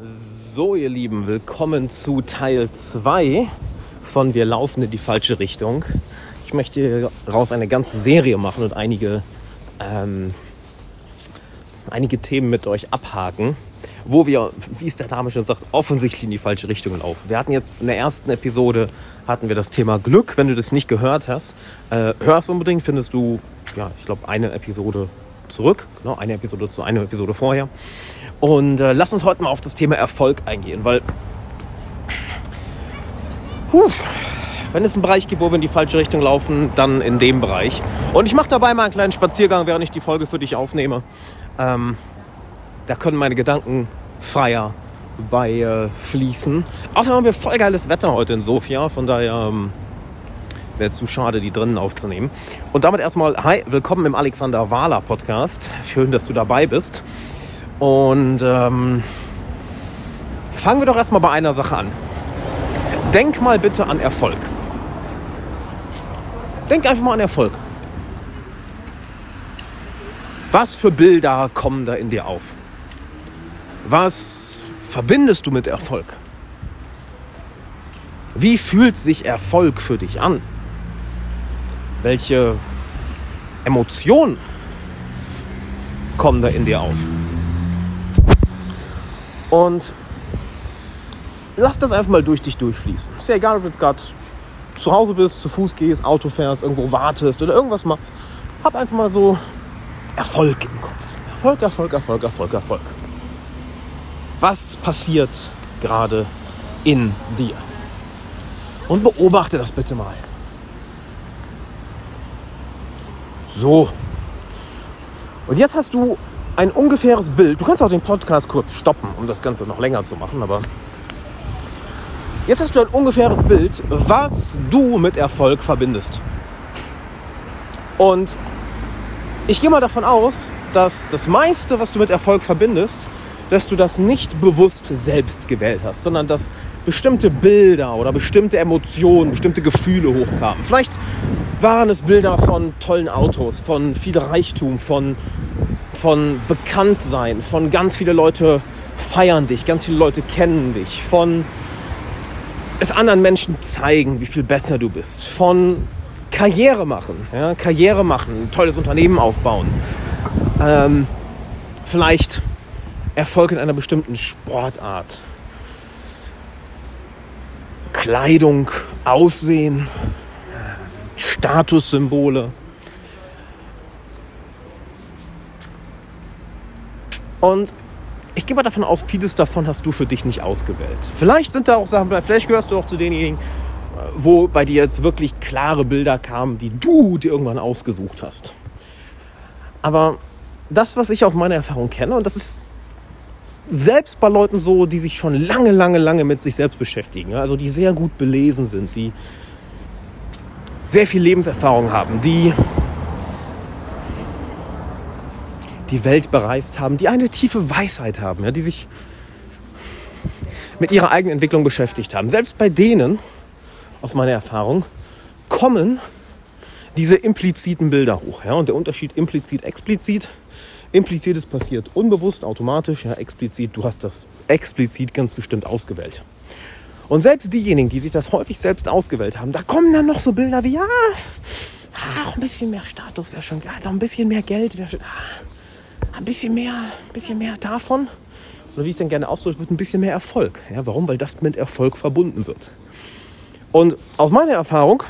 So, ihr Lieben, willkommen zu Teil 2 von Wir laufen in die falsche Richtung. Ich möchte daraus eine ganze Serie machen und einige, ähm, einige Themen mit euch abhaken, wo wir, wie es der Name schon sagt, offensichtlich in die falsche Richtung laufen. Wir hatten jetzt in der ersten Episode hatten wir das Thema Glück. Wenn du das nicht gehört hast, äh, hörst unbedingt, findest du, ja, ich glaube, eine Episode zurück, genau, eine Episode zu einer Episode vorher. Und äh, lass uns heute mal auf das Thema Erfolg eingehen, weil puh, wenn es einen Bereich gibt, wo wir in die falsche Richtung laufen, dann in dem Bereich. Und ich mache dabei mal einen kleinen Spaziergang, während ich die Folge für dich aufnehme. Ähm, da können meine Gedanken freier bei äh, fließen. Außerdem haben wir voll geiles Wetter heute in Sofia, von daher ähm, wäre zu schade, die drinnen aufzunehmen. Und damit erstmal, hi, willkommen im Alexander Wahler Podcast. Schön, dass du dabei bist. Und ähm, fangen wir doch erstmal bei einer Sache an. Denk mal bitte an Erfolg. Denk einfach mal an Erfolg. Was für Bilder kommen da in dir auf? Was verbindest du mit Erfolg? Wie fühlt sich Erfolg für dich an? Welche Emotionen kommen da in dir auf? Und lass das einfach mal durch dich durchfließen. Ist ja egal, ob du jetzt gerade zu Hause bist, zu Fuß gehst, Auto fährst, irgendwo wartest oder irgendwas machst. Hab einfach mal so Erfolg im Kopf. Erfolg, Erfolg, Erfolg, Erfolg, Erfolg. Was passiert gerade in dir? Und beobachte das bitte mal. So. Und jetzt hast du ein ungefähres Bild. Du kannst auch den Podcast kurz stoppen, um das Ganze noch länger zu machen, aber jetzt hast du ein ungefähres Bild, was du mit Erfolg verbindest. Und ich gehe mal davon aus, dass das meiste, was du mit Erfolg verbindest, dass du das nicht bewusst selbst gewählt hast, sondern dass bestimmte Bilder oder bestimmte Emotionen, bestimmte Gefühle hochkamen. Vielleicht waren es Bilder von tollen Autos, von viel Reichtum, von von Bekanntsein, von ganz viele Leute feiern dich, ganz viele Leute kennen dich, von es anderen Menschen zeigen, wie viel besser du bist, von Karriere machen, ja, Karriere machen, ein tolles Unternehmen aufbauen, ähm, vielleicht Erfolg in einer bestimmten Sportart, Kleidung, Aussehen, Statussymbole. Und ich gehe mal davon aus, vieles davon hast du für dich nicht ausgewählt. Vielleicht sind da auch Sachen, vielleicht gehörst du auch zu denjenigen, wo bei dir jetzt wirklich klare Bilder kamen, die du dir irgendwann ausgesucht hast. Aber das, was ich aus meiner Erfahrung kenne, und das ist selbst bei Leuten so, die sich schon lange, lange, lange mit sich selbst beschäftigen, also die sehr gut belesen sind, die sehr viel Lebenserfahrung haben, die die Welt bereist haben, die eine tiefe Weisheit haben, ja, die sich mit ihrer eigenen Entwicklung beschäftigt haben. Selbst bei denen, aus meiner Erfahrung, kommen diese impliziten Bilder hoch. Ja, und der Unterschied implizit, explizit. Implizit ist passiert unbewusst, automatisch. Ja, explizit, du hast das explizit ganz bestimmt ausgewählt. Und selbst diejenigen, die sich das häufig selbst ausgewählt haben, da kommen dann noch so Bilder wie, ja, ach, ein bisschen mehr Status wäre schon geil, noch ein bisschen mehr Geld wäre schon, ah, ein bisschen mehr, ein bisschen mehr davon, oder wie ich es dann gerne ausdrücke, wird ein bisschen mehr Erfolg. Ja, warum? Weil das mit Erfolg verbunden wird. Und aus meiner Erfahrung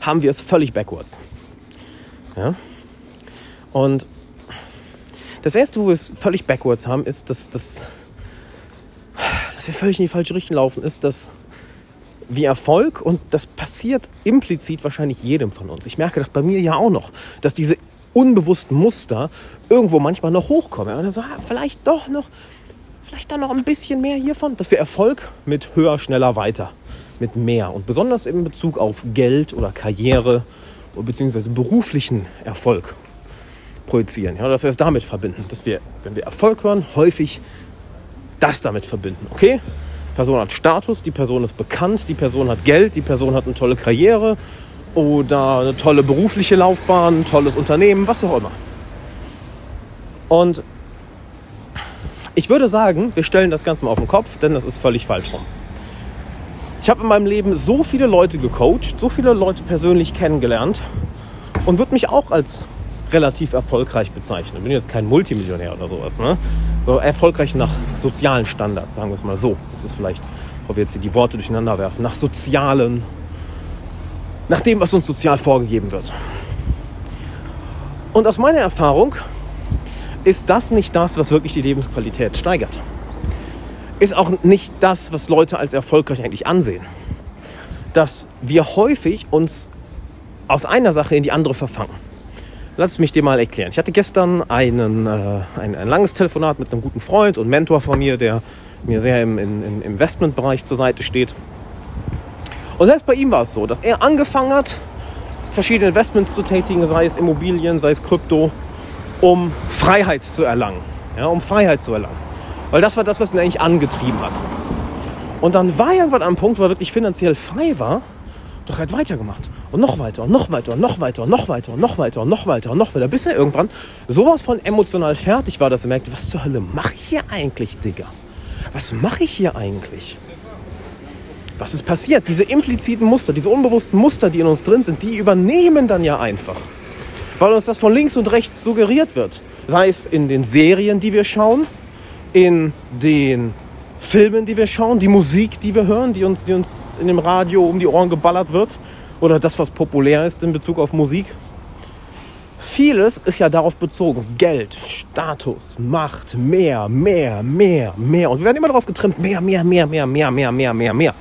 haben wir es völlig backwards. Ja? Und das erste, wo wir es völlig backwards haben, ist, dass, dass, dass wir völlig in die falsche Richtung laufen, ist, dass wie Erfolg und das passiert implizit wahrscheinlich jedem von uns. Ich merke das bei mir ja auch noch, dass diese unbewussten Muster irgendwo manchmal noch hochkommen. Und dann so, ah, vielleicht doch noch, vielleicht dann noch ein bisschen mehr hiervon, dass wir Erfolg mit höher, schneller, weiter, mit mehr und besonders in Bezug auf Geld oder Karriere bzw. beruflichen Erfolg projizieren. Ja, dass wir es damit verbinden, dass wir, wenn wir Erfolg hören, häufig das damit verbinden. Okay? Die Person hat Status, die Person ist bekannt, die Person hat Geld, die Person hat eine tolle Karriere oder eine tolle berufliche Laufbahn, ein tolles Unternehmen, was auch immer. Und Ich würde sagen, wir stellen das Ganze mal auf den Kopf, denn das ist völlig falsch rum. Ich habe in meinem Leben so viele Leute gecoacht, so viele Leute persönlich kennengelernt und würde mich auch als relativ erfolgreich bezeichnen. Ich bin jetzt kein Multimillionär oder sowas. Ne? So erfolgreich nach sozialen Standards, sagen wir es mal so. Das ist vielleicht, wo wir jetzt hier die Worte durcheinander werfen, nach sozialen, nach dem, was uns sozial vorgegeben wird. Und aus meiner Erfahrung ist das nicht das, was wirklich die Lebensqualität steigert. Ist auch nicht das, was Leute als erfolgreich eigentlich ansehen. Dass wir häufig uns aus einer Sache in die andere verfangen. Lass es mich dir mal erklären. Ich hatte gestern einen, äh, ein, ein langes Telefonat mit einem guten Freund und Mentor von mir, der mir sehr im, im Investmentbereich zur Seite steht. Und selbst bei ihm war es so, dass er angefangen hat, verschiedene Investments zu tätigen, sei es Immobilien, sei es Krypto, um Freiheit zu erlangen. Ja, um Freiheit zu erlangen. Weil das war das, was ihn eigentlich angetrieben hat. Und dann war er irgendwann am Punkt, wo er wirklich finanziell frei war, doch er hat weitergemacht. Und noch weiter und noch weiter und noch weiter und noch weiter und noch weiter und noch weiter und noch weiter, bis er irgendwann sowas von emotional fertig war, dass er merkte, was zur Hölle mache ich hier eigentlich, Digga? Was mache ich hier eigentlich? Was ist passiert? Diese impliziten Muster, diese unbewussten Muster, die in uns drin sind, die übernehmen dann ja einfach. Weil uns das von links und rechts suggeriert wird. Sei es in den Serien, die wir schauen, in den Filmen, die wir schauen, die Musik, die wir hören, die uns, die uns in dem Radio um die Ohren geballert wird oder das, was populär ist in Bezug auf Musik. Vieles ist ja darauf bezogen. Geld, Status, Macht, mehr, mehr, mehr, mehr. Und wir werden immer darauf getrimmt, mehr, mehr, mehr, mehr, mehr, mehr, mehr, mehr, mehr.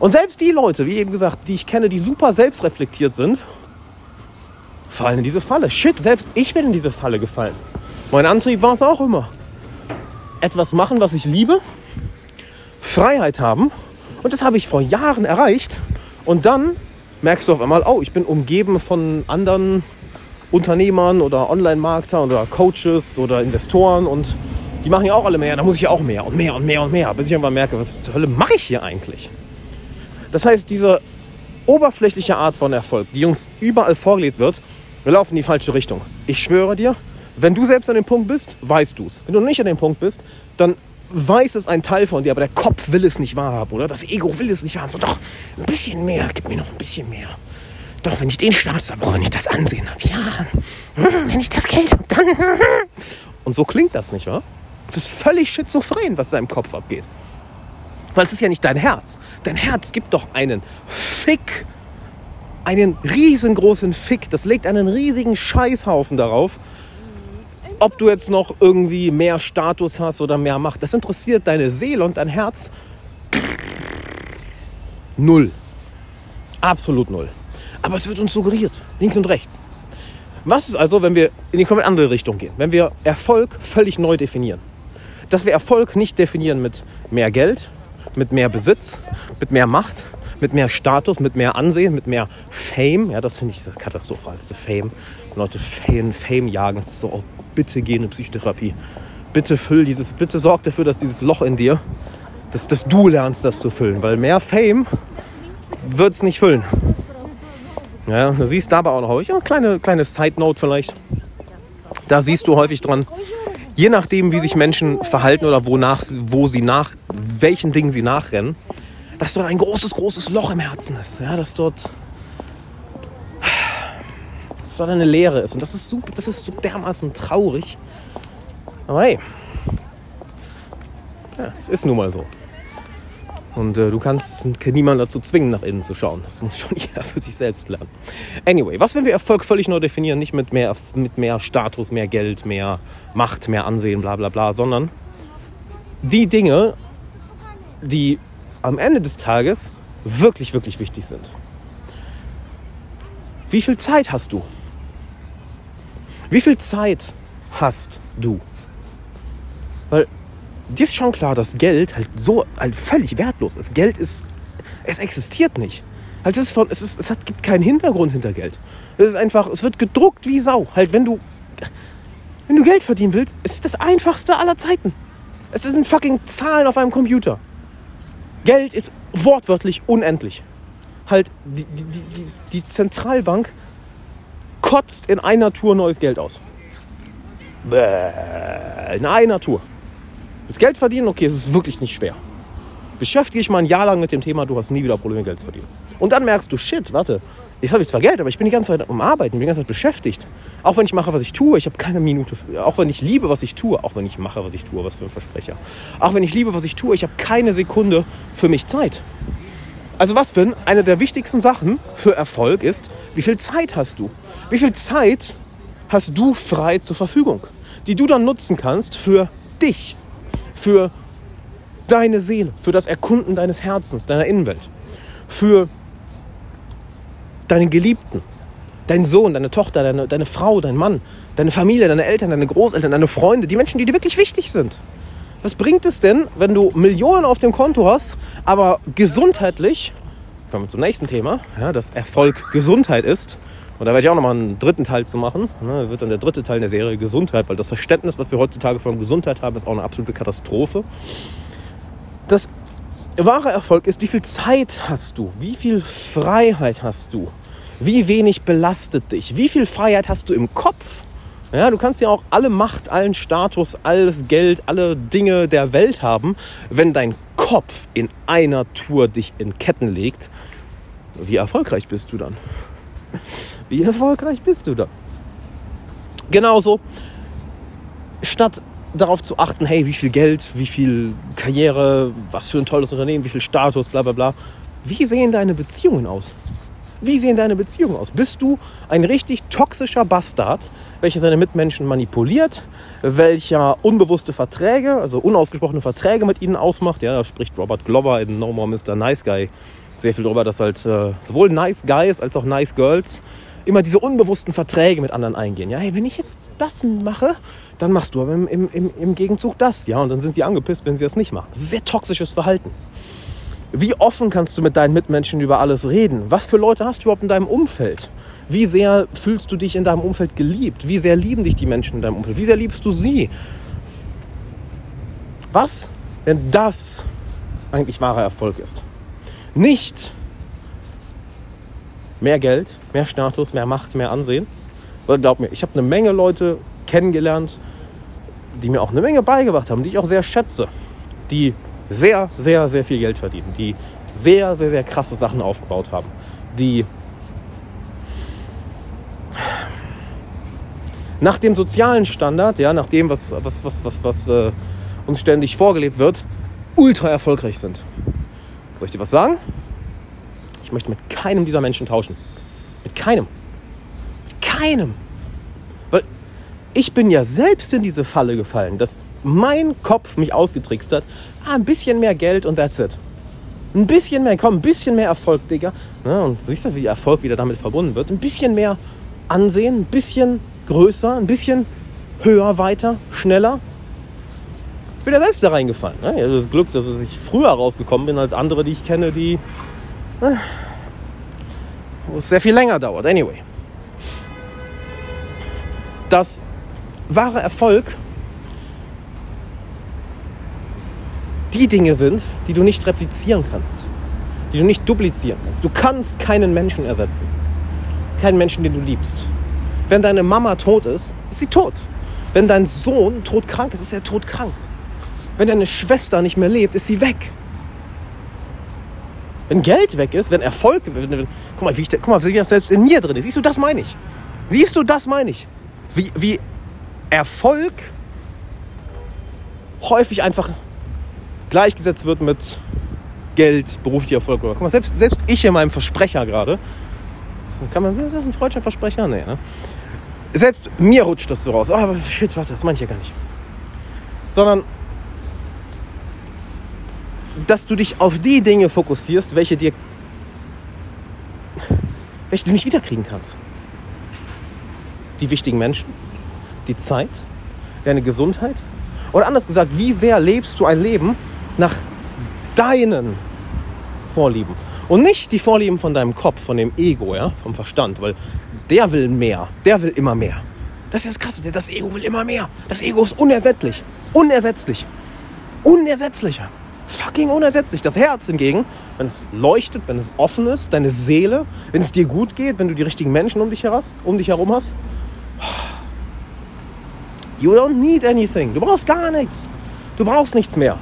Und selbst die Leute, wie eben gesagt, die ich kenne, die super selbstreflektiert sind, fallen in diese Falle. Shit, selbst ich bin in diese Falle gefallen. Mein Antrieb war es auch immer. Etwas machen, was ich liebe, Freiheit haben. Und das habe ich vor Jahren erreicht. Und dann merkst du auf einmal, oh, ich bin umgeben von anderen Unternehmern oder Online-Markter oder Coaches oder Investoren und die machen ja auch alle mehr. Da muss ich ja auch mehr und mehr und mehr und mehr, bis ich irgendwann merke, was zur Hölle mache ich hier eigentlich? Das heißt, diese oberflächliche Art von Erfolg, die uns überall vorgelebt wird, wir laufen in die falsche Richtung. Ich schwöre dir, wenn du selbst an dem Punkt bist, weißt du es. Wenn du nicht an dem Punkt bist, dann weiß es ein Teil von dir, aber der Kopf will es nicht wahrhaben, oder? Das Ego will es nicht wahrhaben. So, doch, ein bisschen mehr, gib mir noch ein bisschen mehr. Doch, wenn ich den Status habe, wenn ich das Ansehen habe, ja, hm, wenn ich das Geld habe, dann. Und so klingt das, nicht wahr? Es ist völlig schizophren, was da im Kopf abgeht. Weil es ist ja nicht dein Herz. Dein Herz gibt doch einen Fick, einen riesengroßen Fick. Das legt einen riesigen Scheißhaufen darauf, ob du jetzt noch irgendwie mehr Status hast oder mehr Macht, das interessiert deine Seele und dein Herz null. Absolut null. Aber es wird uns suggeriert, links und rechts. Was ist also, wenn wir in die komplett andere Richtung gehen? Wenn wir Erfolg völlig neu definieren. Dass wir Erfolg nicht definieren mit mehr Geld, mit mehr Besitz, mit mehr Macht, mit mehr Status, mit mehr Ansehen, mit mehr Fame. Ja, das finde ich das katastrophalste Fame. Leute Fame, Fame jagen. Das ist so, oh, bitte geh in eine Psychotherapie. Bitte füll dieses, bitte sorg dafür, dass dieses Loch in dir, dass, dass du lernst, das zu füllen. Weil mehr Fame wird es nicht füllen. Ja, du siehst dabei auch noch häufig, ja, kleine, kleine Side-Note vielleicht. Da siehst du häufig dran, je nachdem, wie sich Menschen verhalten oder wonach, wo sie nach, welchen Dingen sie nachrennen, dass dort ein großes, großes Loch im Herzen ist. Ja, dass dort dort eine Leere ist. Und das ist, super, das ist so dermaßen traurig. Aber hey, ja, es ist nun mal so. Und äh, du kannst niemanden dazu zwingen, nach innen zu schauen. Das muss schon jeder für sich selbst lernen. Anyway, was, wenn wir Erfolg völlig neu definieren? Nicht mit mehr, mit mehr Status, mehr Geld, mehr Macht, mehr Ansehen, bla bla bla, sondern die Dinge, die am Ende des Tages wirklich, wirklich wichtig sind. Wie viel Zeit hast du? Wie viel Zeit hast du? Weil dir ist schon klar, dass Geld halt so halt völlig wertlos ist. Geld ist, es existiert nicht. Halt es, ist von, es, ist, es hat, gibt keinen Hintergrund hinter Geld. Es ist einfach, es wird gedruckt wie Sau. Halt, wenn du, wenn du Geld verdienen willst, ist es das einfachste aller Zeiten. Es sind fucking Zahlen auf einem Computer. Geld ist wortwörtlich unendlich. Halt, die, die, die, die Zentralbank kotzt in einer Tour neues Geld aus. Bäh, in einer Tour. Willst Geld verdienen? Okay, es ist wirklich nicht schwer. Beschäftige dich mal ein Jahr lang mit dem Thema, du hast nie wieder Probleme, Geld zu verdienen. Und dann merkst du, shit, warte, jetzt habe ich zwar Geld, aber ich bin die ganze Zeit um Arbeiten, bin die ganze Zeit beschäftigt. Auch wenn ich mache, was ich tue, ich habe keine Minute, auch wenn ich liebe, was ich tue, auch wenn ich mache, was ich tue, was für ein Versprecher. Auch wenn ich liebe, was ich tue, ich habe keine Sekunde für mich Zeit. Also was für eine der wichtigsten Sachen für Erfolg ist, wie viel Zeit hast du? Wie viel Zeit hast du frei zur Verfügung, die du dann nutzen kannst für dich, für deine Seele, für das Erkunden deines Herzens, deiner Innenwelt, für deinen Geliebten, deinen Sohn, deine Tochter, deine, deine Frau, dein Mann, deine Familie, deine Eltern, deine Großeltern, deine Freunde, die Menschen, die dir wirklich wichtig sind. Was bringt es denn, wenn du Millionen auf dem Konto hast, aber gesundheitlich, kommen wir zum nächsten Thema, ja, dass Erfolg Gesundheit ist, und da werde ich auch nochmal einen dritten Teil zu machen. Ne, wird dann der dritte Teil der Serie Gesundheit, weil das Verständnis, was wir heutzutage von Gesundheit haben, ist auch eine absolute Katastrophe. Das wahre Erfolg ist, wie viel Zeit hast du? Wie viel Freiheit hast du? Wie wenig belastet dich? Wie viel Freiheit hast du im Kopf? Ja, du kannst ja auch alle Macht, allen Status, alles Geld, alle Dinge der Welt haben, wenn dein Kopf in einer Tour dich in Ketten legt. Wie erfolgreich bist du dann? Wie erfolgreich bist du da? Genauso, statt darauf zu achten, hey, wie viel Geld, wie viel Karriere, was für ein tolles Unternehmen, wie viel Status, bla bla bla. Wie sehen deine Beziehungen aus? Wie sehen deine Beziehungen aus? Bist du ein richtig toxischer Bastard, welcher seine Mitmenschen manipuliert, welcher unbewusste Verträge, also unausgesprochene Verträge mit ihnen ausmacht? Ja, da spricht Robert Glover in No More Mr. Nice Guy sehr viel darüber, dass halt äh, sowohl Nice Guys als auch Nice Girls immer diese unbewussten Verträge mit anderen eingehen. Ja, hey, wenn ich jetzt das mache, dann machst du aber im, im, im Gegenzug das. Ja, und dann sind sie angepisst, wenn sie das nicht machen. Sehr toxisches Verhalten. Wie offen kannst du mit deinen Mitmenschen über alles reden? Was für Leute hast du überhaupt in deinem Umfeld? Wie sehr fühlst du dich in deinem Umfeld geliebt? Wie sehr lieben dich die Menschen in deinem Umfeld? Wie sehr liebst du sie? Was, wenn das eigentlich wahrer Erfolg ist? Nicht mehr Geld, mehr Status, mehr Macht, mehr Ansehen. Weil glaub mir, ich habe eine Menge Leute kennengelernt, die mir auch eine Menge beigebracht haben, die ich auch sehr schätze, die sehr, sehr, sehr viel Geld verdienen, die sehr, sehr, sehr krasse Sachen aufgebaut haben, die nach dem sozialen Standard, ja, nach dem, was, was, was, was, was äh, uns ständig vorgelebt wird, ultra erfolgreich sind. Soll ich dir was sagen? Ich möchte mit keinem dieser Menschen tauschen. Mit keinem. Mit keinem. Weil ich bin ja selbst in diese Falle gefallen, dass mein Kopf mich ausgetrickst hat. Ah, ein bisschen mehr Geld und that's it. Ein bisschen mehr, komm, ein bisschen mehr Erfolg, Digga. Ja, und siehst du, wie Erfolg wieder damit verbunden wird? Ein bisschen mehr Ansehen, ein bisschen größer, ein bisschen höher, weiter, schneller. Ich bin ja selbst da reingefallen. Ne? Habe das Glück, dass ich früher rausgekommen bin als andere, die ich kenne, die. Ne, wo es sehr viel länger dauert. Anyway. Das wahre Erfolg die Dinge sind, die du nicht replizieren kannst, die du nicht duplizieren kannst. Du kannst keinen Menschen ersetzen. Keinen Menschen, den du liebst. Wenn deine Mama tot ist, ist sie tot. Wenn dein Sohn todkrank ist, ist er todkrank. Wenn deine Schwester nicht mehr lebt, ist sie weg. Wenn Geld weg ist, wenn Erfolg, wenn, wenn, guck mal, wie ich, guck mal, wie das selbst in mir drin ist. Siehst du, das meine ich. Siehst du, das meine ich. Wie, wie Erfolg häufig einfach gleichgesetzt wird mit Geld, beruflicher Erfolg. Guck mal, selbst, selbst ich in meinem Versprecher gerade, kann man, ist das ein freudscher Versprecher? Nee, ne? Selbst mir rutscht das so raus. Oh, aber shit, warte, das meine ich ja gar nicht. Sondern, dass du dich auf die Dinge fokussierst, welche dir, welche du nicht wiederkriegen kannst. Die wichtigen Menschen, die Zeit, deine Gesundheit. Oder anders gesagt, wie sehr lebst du ein Leben, nach deinen Vorlieben. Und nicht die Vorlieben von deinem Kopf, von dem Ego, ja, vom Verstand, weil der will mehr, der will immer mehr. Das ist das Krasse, das Ego will immer mehr. Das Ego ist unersättlich. Unersetzlich. Unersetzlicher. Fucking unersetzlich. Das Herz hingegen, wenn es leuchtet, wenn es offen ist, deine Seele, wenn es dir gut geht, wenn du die richtigen Menschen um dich, heras, um dich herum hast. You don't need anything. Du brauchst gar nichts. Du brauchst nichts mehr.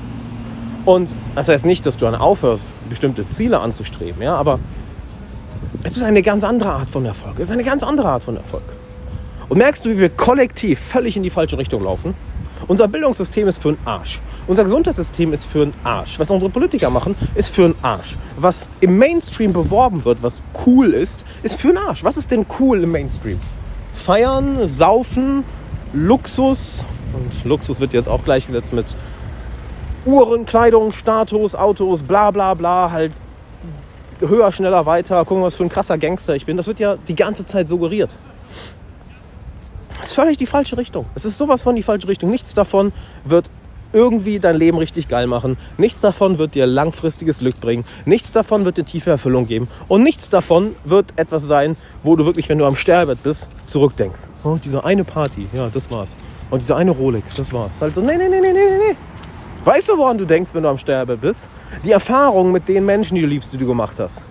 Und das heißt nicht, dass du dann aufhörst, bestimmte Ziele anzustreben, ja, aber es ist eine ganz andere Art von Erfolg. Es ist eine ganz andere Art von Erfolg. Und merkst du, wie wir kollektiv völlig in die falsche Richtung laufen? Unser Bildungssystem ist für einen Arsch. Unser Gesundheitssystem ist für einen Arsch. Was unsere Politiker machen, ist für einen Arsch. Was im Mainstream beworben wird, was cool ist, ist für einen Arsch. Was ist denn cool im Mainstream? Feiern, saufen, Luxus. Und Luxus wird jetzt auch gleichgesetzt mit Uhren, Kleidung, Status, Autos, bla bla bla. Halt höher, schneller, weiter. Gucken, was für ein krasser Gangster ich bin. Das wird ja die ganze Zeit suggeriert. Das ist völlig die falsche Richtung. Es ist sowas von die falsche Richtung. Nichts davon wird irgendwie dein Leben richtig geil machen. Nichts davon wird dir langfristiges Glück bringen. Nichts davon wird dir tiefe Erfüllung geben. Und nichts davon wird etwas sein, wo du wirklich, wenn du am Sterbebett bist, zurückdenkst. Oh, diese eine Party, ja, das war's. Und diese eine Rolex, das war's. halt so, nee, nee, nee, nee, nee, nee. Weißt du, woran du denkst, wenn du am Sterbebett bist? Die Erfahrung mit den Menschen, die du liebst, die du gemacht hast.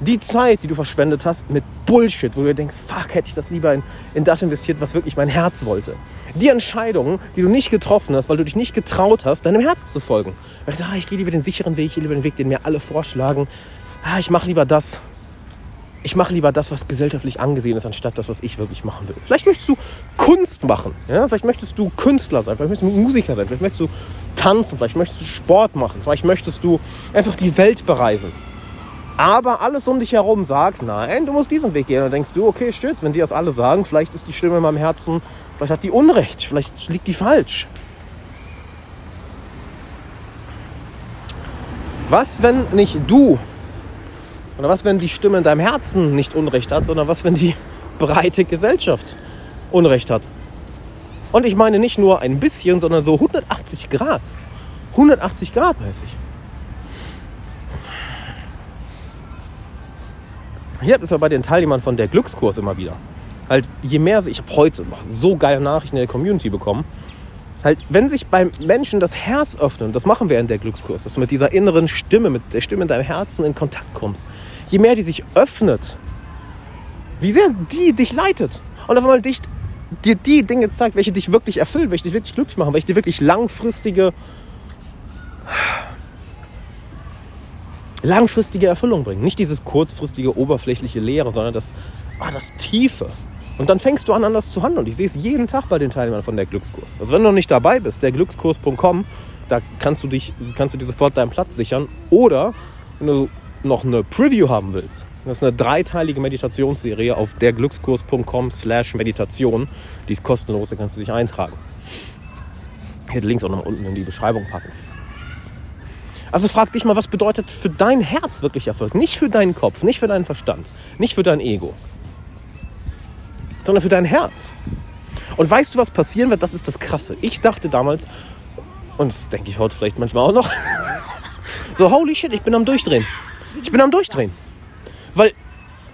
Die Zeit, die du verschwendet hast mit Bullshit, wo du denkst, fuck, hätte ich das lieber in, in das investiert, was wirklich mein Herz wollte. Die Entscheidungen, die du nicht getroffen hast, weil du dich nicht getraut hast, deinem Herz zu folgen. Weil du sagst, ah, ich gehe lieber den sicheren Weg, ich gehe lieber den Weg, den mir alle vorschlagen. Ah, ich mache lieber das. Ich mache lieber das, was gesellschaftlich angesehen ist, anstatt das, was ich wirklich machen will. Vielleicht möchtest du Kunst machen. Ja? Vielleicht möchtest du Künstler sein. Vielleicht möchtest du Musiker sein. Vielleicht möchtest du tanzen. Vielleicht möchtest du Sport machen. Vielleicht möchtest du einfach die Welt bereisen. Aber alles um dich herum sagt, nein, du musst diesen Weg gehen. Dann denkst du, okay, shit, wenn die das alle sagen, vielleicht ist die Stimme in meinem Herzen, vielleicht hat die Unrecht, vielleicht liegt die falsch. Was, wenn nicht du, oder was, wenn die Stimme in deinem Herzen nicht Unrecht hat, sondern was, wenn die breite Gesellschaft Unrecht hat? Und ich meine nicht nur ein bisschen, sondern so 180 Grad. 180 Grad mäßig. Ich habe es ja bei den Teilnehmern von der Glückskurs immer wieder. Halt, je mehr ich habe heute so geile Nachrichten in der Community bekommen. Halt, wenn sich beim Menschen das Herz öffnet, das machen wir in der Glückskurs, dass du mit dieser inneren Stimme, mit der Stimme in deinem Herzen in Kontakt kommst, je mehr die sich öffnet, wie sehr die dich leitet und auf einmal dich, dir die Dinge zeigt, welche dich wirklich erfüllen, welche dich wirklich glücklich machen, welche dir wirklich langfristige langfristige Erfüllung bringen. Nicht dieses kurzfristige, oberflächliche Leere, sondern das, ah, das Tiefe. Und dann fängst du an, anders zu handeln. Und ich sehe es jeden Tag bei den Teilnehmern von der Glückskurs. Also wenn du noch nicht dabei bist, der Glückskurs.com, da kannst du, dich, kannst du dir sofort deinen Platz sichern. Oder wenn du noch eine Preview haben willst, das ist eine dreiteilige Meditationsserie auf derglückskurs.com slash Meditation. Die ist kostenlos, da kannst du dich eintragen. Ich hätte Links auch noch unten in die Beschreibung packen. Also frag dich mal, was bedeutet für dein Herz wirklich Erfolg? Nicht für deinen Kopf, nicht für deinen Verstand, nicht für dein Ego, sondern für dein Herz. Und weißt du, was passieren wird? Das ist das Krasse. Ich dachte damals, und das denke ich heute vielleicht manchmal auch noch, so holy shit, ich bin am Durchdrehen. Ich bin am Durchdrehen. Weil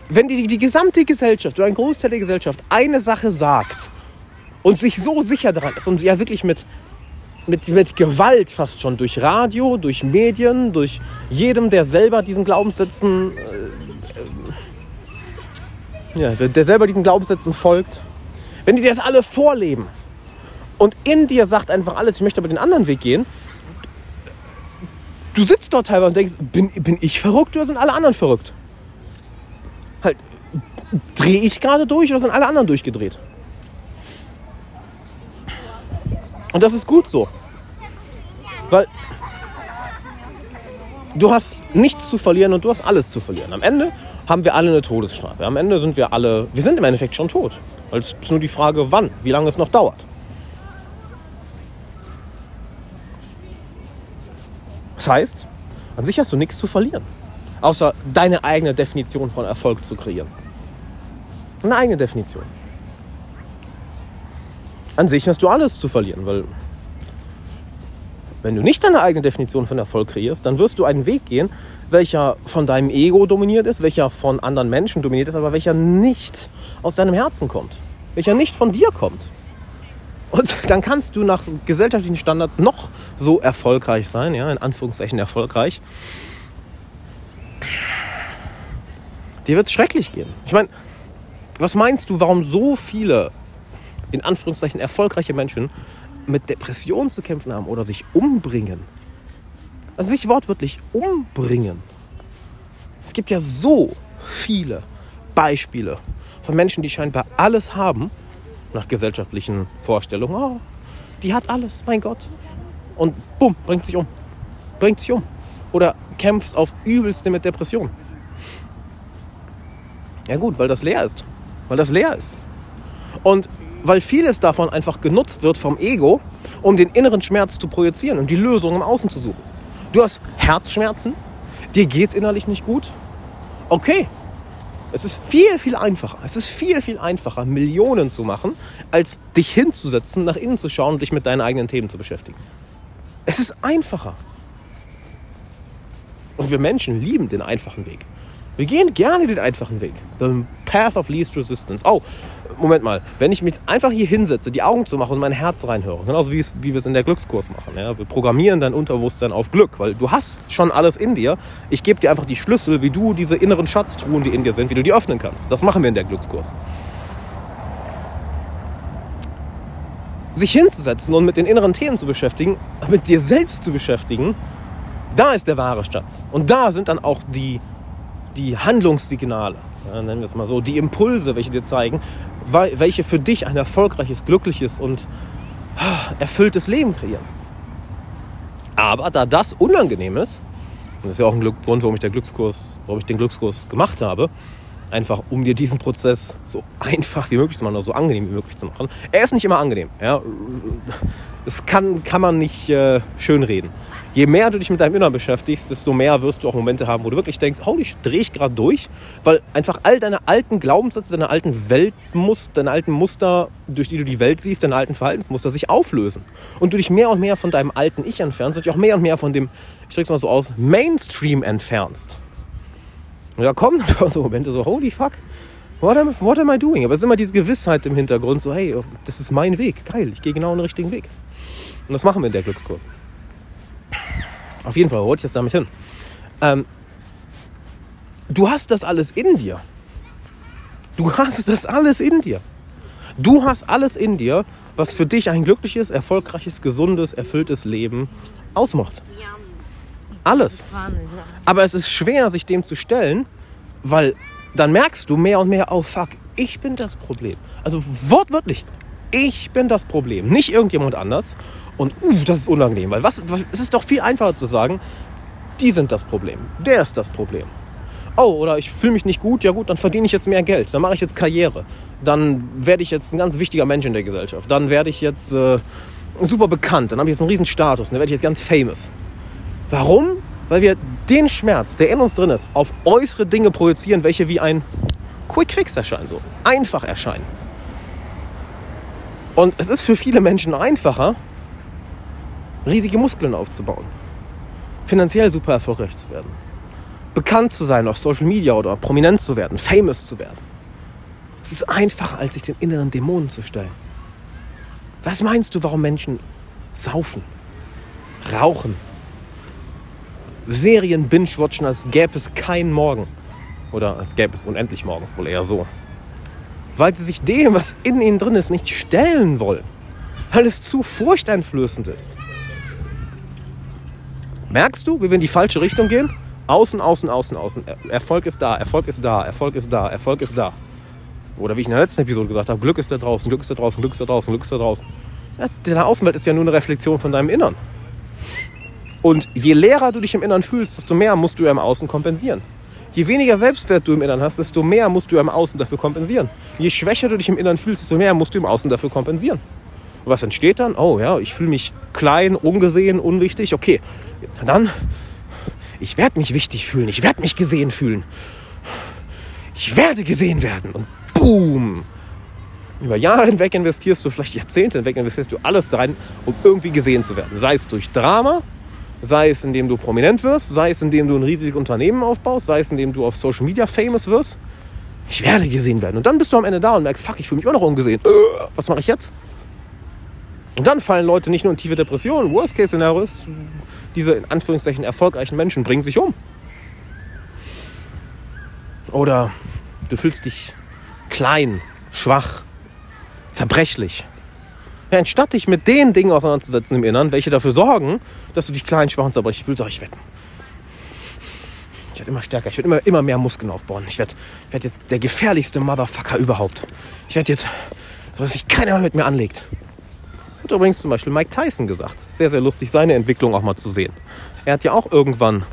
wenn die, die gesamte Gesellschaft oder ein Großteil der Gesellschaft eine Sache sagt und sich so sicher daran ist und ja wirklich mit mit, mit Gewalt fast schon durch Radio, durch Medien, durch jedem, der selber diesen Glaubenssätzen, äh, ja, der selber diesen Glaubenssätzen folgt, wenn die das alle vorleben und in dir sagt einfach alles, ich möchte aber den anderen Weg gehen, du sitzt dort teilweise und denkst, bin, bin ich verrückt oder sind alle anderen verrückt? Halt, drehe ich gerade durch oder sind alle anderen durchgedreht? Und das ist gut so. Weil du hast nichts zu verlieren und du hast alles zu verlieren. Am Ende haben wir alle eine Todesstrafe. Am Ende sind wir alle, wir sind im Endeffekt schon tot. Es ist nur die Frage, wann, wie lange es noch dauert. Das heißt, an sich hast du nichts zu verlieren. Außer deine eigene Definition von Erfolg zu kreieren. Eine eigene Definition an sich hast du alles zu verlieren, weil wenn du nicht deine eigene Definition von Erfolg kreierst, dann wirst du einen Weg gehen, welcher von deinem Ego dominiert ist, welcher von anderen Menschen dominiert ist, aber welcher nicht aus deinem Herzen kommt, welcher nicht von dir kommt. Und dann kannst du nach gesellschaftlichen Standards noch so erfolgreich sein, ja, in Anführungszeichen erfolgreich. Dir wird es schrecklich gehen. Ich meine, was meinst du, warum so viele in Anführungszeichen erfolgreiche Menschen mit Depressionen zu kämpfen haben oder sich umbringen, also sich wortwörtlich umbringen. Es gibt ja so viele Beispiele von Menschen, die scheinbar alles haben, nach gesellschaftlichen Vorstellungen. Oh, die hat alles, mein Gott. Und bumm, bringt sich um. Bringt sich um. Oder kämpft auf übelste mit Depressionen. Ja gut, weil das leer ist. Weil das leer ist. Und weil vieles davon einfach genutzt wird vom Ego, um den inneren Schmerz zu projizieren und die Lösung im Außen zu suchen. Du hast Herzschmerzen, dir geht es innerlich nicht gut. Okay, es ist viel, viel einfacher. Es ist viel, viel einfacher, Millionen zu machen, als dich hinzusetzen, nach innen zu schauen und dich mit deinen eigenen Themen zu beschäftigen. Es ist einfacher. Und wir Menschen lieben den einfachen Weg. Wir gehen gerne den einfachen Weg. The path of least resistance. Oh, Moment mal. Wenn ich mich einfach hier hinsetze, die Augen zu machen und mein Herz reinhöre, genauso wie, wie wir es in der Glückskurs machen. Ja? Wir programmieren dein Unterbewusstsein auf Glück, weil du hast schon alles in dir. Ich gebe dir einfach die Schlüssel, wie du diese inneren Schatztruhen, die in dir sind, wie du die öffnen kannst. Das machen wir in der Glückskurs. Sich hinzusetzen und mit den inneren Themen zu beschäftigen, mit dir selbst zu beschäftigen, da ist der wahre Schatz. Und da sind dann auch die die Handlungssignale, nennen wir es mal so, die Impulse, welche dir zeigen, welche für dich ein erfolgreiches, glückliches und ah, erfülltes Leben kreieren. Aber da das unangenehm ist, und das ist ja auch ein Grund, warum ich, der Glückskurs, warum ich den Glückskurs gemacht habe, einfach um dir diesen Prozess so einfach wie möglich zu machen oder so angenehm wie möglich zu machen. Er ist nicht immer angenehm. Ja? Das kann, kann man nicht äh, schönreden je mehr du dich mit deinem Inneren beschäftigst, desto mehr wirst du auch Momente haben, wo du wirklich denkst, holy, ich drehe ich gerade durch, weil einfach all deine alten Glaubenssätze, deine alten Weltmuster, deine alten Muster, durch die du die Welt siehst, deine alten Verhaltensmuster sich auflösen. Und du dich mehr und mehr von deinem alten Ich entfernst und dich auch mehr und mehr von dem, ich drück's mal so aus, Mainstream entfernst. Und da kommen dann so Momente so, holy fuck, what am, what am I doing? Aber es ist immer diese Gewissheit im Hintergrund, so, hey, das ist mein Weg, geil, ich gehe genau den richtigen Weg. Und das machen wir in der Glückskurs. Auf jeden Fall, wo wollte ich jetzt damit hin? Ähm, du hast das alles in dir. Du hast das alles in dir. Du hast alles in dir, was für dich ein glückliches, erfolgreiches, gesundes, erfülltes Leben ausmacht. Alles. Aber es ist schwer, sich dem zu stellen, weil dann merkst du mehr und mehr, oh fuck, ich bin das Problem. Also wortwörtlich, ich bin das Problem, nicht irgendjemand anders. Und uh, das ist unangenehm, weil was, es ist doch viel einfacher zu sagen, die sind das Problem, der ist das Problem. Oh, oder ich fühle mich nicht gut, ja gut, dann verdiene ich jetzt mehr Geld, dann mache ich jetzt Karriere, dann werde ich jetzt ein ganz wichtiger Mensch in der Gesellschaft, dann werde ich jetzt äh, super bekannt, dann habe ich jetzt einen riesen Status, dann werde ich jetzt ganz famous. Warum? Weil wir den Schmerz, der in uns drin ist, auf äußere Dinge projizieren, welche wie ein Quick Fix erscheinen, so einfach erscheinen. Und es ist für viele Menschen einfacher, riesige Muskeln aufzubauen, finanziell super erfolgreich zu werden, bekannt zu sein auf Social Media oder prominent zu werden, famous zu werden. Es ist einfacher, als sich den inneren Dämonen zu stellen. Was meinst du, warum Menschen saufen, rauchen, Serien binge-watchen, als gäbe es keinen Morgen? Oder als gäbe es unendlich morgen, wohl eher so. Weil sie sich dem, was in ihnen drin ist, nicht stellen wollen. Weil es zu furchteinflößend ist. Merkst du, wie wir in die falsche Richtung gehen? Außen, außen, außen, außen. Erfolg ist da, Erfolg ist da, Erfolg ist da, Erfolg ist da. Oder wie ich in der letzten Episode gesagt habe, Glück ist da draußen, Glück ist da draußen, Glück ist da draußen, Glück ist da draußen. Ja, deine Außenwelt ist ja nur eine Reflexion von deinem Innern. Und je leerer du dich im Innern fühlst, desto mehr musst du ja im Außen kompensieren. Je weniger Selbstwert du im Innern hast, desto mehr musst du im Außen dafür kompensieren. Je schwächer du dich im Innern fühlst, desto mehr musst du im Außen dafür kompensieren. Und was entsteht dann? Oh ja, ich fühle mich klein, ungesehen, unwichtig. Okay, dann, ich werde mich wichtig fühlen, ich werde mich gesehen fühlen. Ich werde gesehen werden. Und boom! Über Jahre hinweg investierst du, vielleicht Jahrzehnte hinweg investierst du alles rein, um irgendwie gesehen zu werden. Sei es durch Drama, sei es indem du prominent wirst, sei es indem du ein riesiges Unternehmen aufbaust, sei es indem du auf Social Media famous wirst. Ich werde gesehen werden. Und dann bist du am Ende da und merkst, fuck, ich fühle mich immer noch ungesehen. Äh, was mache ich jetzt? Und dann fallen Leute nicht nur in tiefe Depressionen. Worst-Case-Szenario ist, diese in Anführungszeichen erfolgreichen Menschen bringen sich um. Oder du fühlst dich klein, schwach, zerbrechlich. Anstatt dich mit den Dingen auseinanderzusetzen im Innern, welche dafür sorgen, dass du dich klein, schwach und zerbrechlich fühlst, soll ich wetten. Ich werde immer stärker, ich werde immer, immer mehr Muskeln aufbauen. Ich werde, ich werde jetzt der gefährlichste Motherfucker überhaupt. Ich werde jetzt, so dass sich keiner mehr mit mir anlegt. Hat übrigens zum Beispiel Mike Tyson gesagt. Sehr, sehr lustig, seine Entwicklung auch mal zu sehen. Er hat ja auch irgendwann.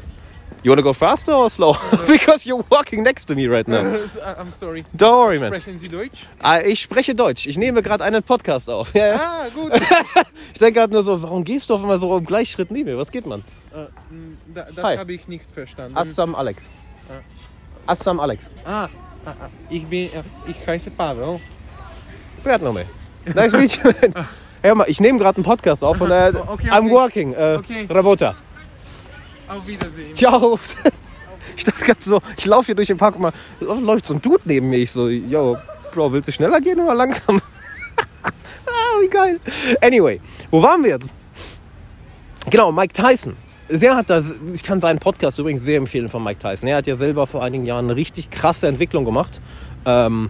You wanna go faster or slow? Because you're walking next to me right now. I'm sorry. Don't worry, man. Sprechen Sie Deutsch? Ah, Ich spreche Deutsch. Ich nehme gerade einen Podcast auf. Ja, ja. Ah, gut. Ich denke gerade nur so, warum gehst du auf einmal so im Gleichschritt neben mir? Was geht, man? Äh, m, da, das Hi. habe ich nicht verstanden. Assam Alex. Assam Alex. ah, ah, ah, ich bin, äh, ich heiße Pavel. Beatnome. Nice meet you. Hör mal, ich nehme gerade einen Podcast auf und äh, Okay, I'm okay. working. Äh, Okay. Rabota. Auf Wiedersehen. Ciao. Ich dachte gerade so, ich laufe hier durch den Park und mal läuft so ein Dude neben mir. Ich so, yo, Bro, willst du schneller gehen oder langsam? ah, wie geil. Anyway, wo waren wir jetzt? Genau, Mike Tyson. Der hat das, ich kann seinen Podcast übrigens sehr empfehlen von Mike Tyson. Er hat ja selber vor einigen Jahren eine richtig krasse Entwicklung gemacht. Ähm,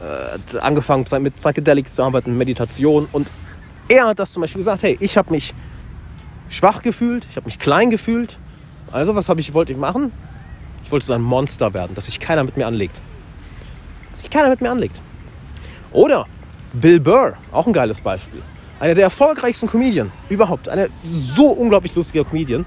äh, hat angefangen mit Psychedelics zu arbeiten, Meditation. Und er hat das zum Beispiel gesagt, hey, ich habe mich schwach gefühlt, ich habe mich klein gefühlt. Also was ich, wollte ich machen? Ich wollte so ein Monster werden, dass sich keiner mit mir anlegt. Dass sich keiner mit mir anlegt. Oder Bill Burr, auch ein geiles Beispiel. Einer der erfolgreichsten Comedian überhaupt. Einer so unglaublich lustiger Comedian.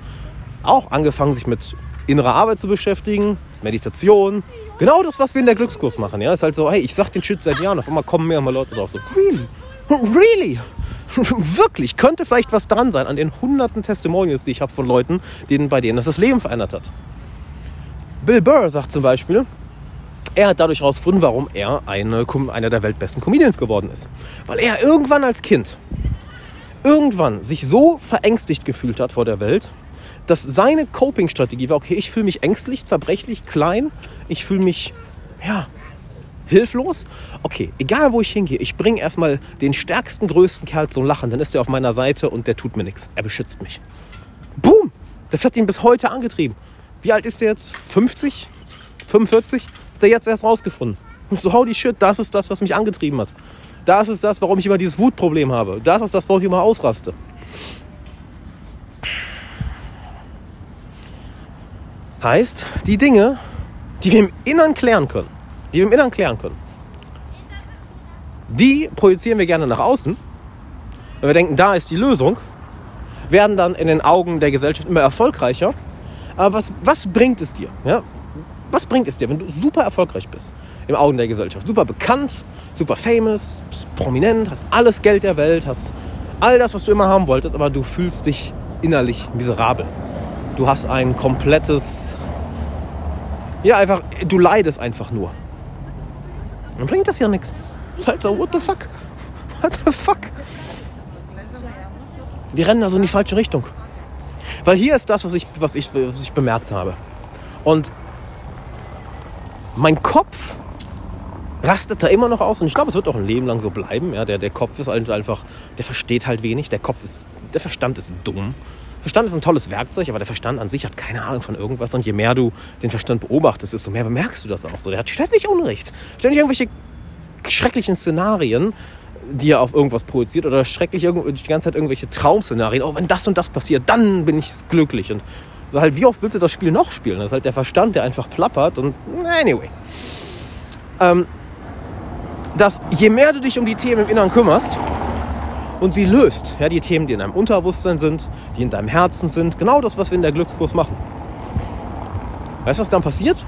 Auch angefangen, sich mit innerer Arbeit zu beschäftigen, Meditation. Genau das, was wir in der Glückskurs machen. Ja, ist halt so, hey, ich sag den Shit seit Jahren. Auf einmal kommen mehr und mehr Leute drauf. So, really? Really? Wirklich? Könnte vielleicht was dran sein an den hunderten Testimonials, die ich habe von Leuten, denen, bei denen das das Leben verändert hat. Bill Burr sagt zum Beispiel, er hat dadurch herausgefunden, warum er eine, einer der weltbesten Comedians geworden ist. Weil er irgendwann als Kind, irgendwann sich so verängstigt gefühlt hat vor der Welt, dass seine Coping-Strategie war, okay, ich fühle mich ängstlich, zerbrechlich, klein, ich fühle mich, ja, hilflos. Okay, egal wo ich hingehe, ich bringe erstmal den stärksten, größten Kerl zum Lachen, dann ist er auf meiner Seite und der tut mir nichts. Er beschützt mich. Boom! Das hat ihn bis heute angetrieben. Wie alt ist der jetzt? 50? 45? Hat er jetzt erst rausgefunden. So, holy shit, das ist das, was mich angetrieben hat. Das ist das, warum ich immer dieses Wutproblem habe. Das ist das, warum ich immer ausraste. Heißt, die Dinge, die wir im Innern klären können, die wir im Innern klären können, die projizieren wir gerne nach außen. Wenn wir denken, da ist die Lösung, werden dann in den Augen der Gesellschaft immer erfolgreicher. Aber was, was bringt es dir? Ja? Was bringt es dir, wenn du super erfolgreich bist im Augen der Gesellschaft? Super bekannt, super famous, prominent, hast alles Geld der Welt, hast all das, was du immer haben wolltest, aber du fühlst dich innerlich miserabel. Du hast ein komplettes, ja einfach, du leidest einfach nur. Dann bringt das ja nichts. Ist halt so, what the fuck? What the fuck? Wir rennen also in die falsche Richtung. Weil hier ist das, was ich, was ich, was ich bemerkt habe. Und mein Kopf rastet da immer noch aus und ich glaube, es wird auch ein Leben lang so bleiben. Ja, der, der Kopf ist halt einfach, der versteht halt wenig. Der Kopf ist, der Verstand ist dumm. Verstand ist ein tolles Werkzeug, aber der Verstand an sich hat keine Ahnung von irgendwas. Und je mehr du den Verstand beobachtest, desto mehr bemerkst du das auch so. Der hat ständig Unrecht. Ständig irgendwelche schrecklichen Szenarien, die er auf irgendwas projiziert oder schrecklich die ganze Zeit irgendwelche Traumszenarien. Oh, wenn das und das passiert, dann bin ich glücklich. Und halt, wie oft willst du das Spiel noch spielen? Das ist halt der Verstand, der einfach plappert. Und anyway. Ähm, dass je mehr du dich um die Themen im Inneren kümmerst und sie löst, ja, die Themen, die in deinem Unterbewusstsein sind, die in deinem Herzen sind, genau das, was wir in der Glückskurs machen. Weißt du, was dann passiert?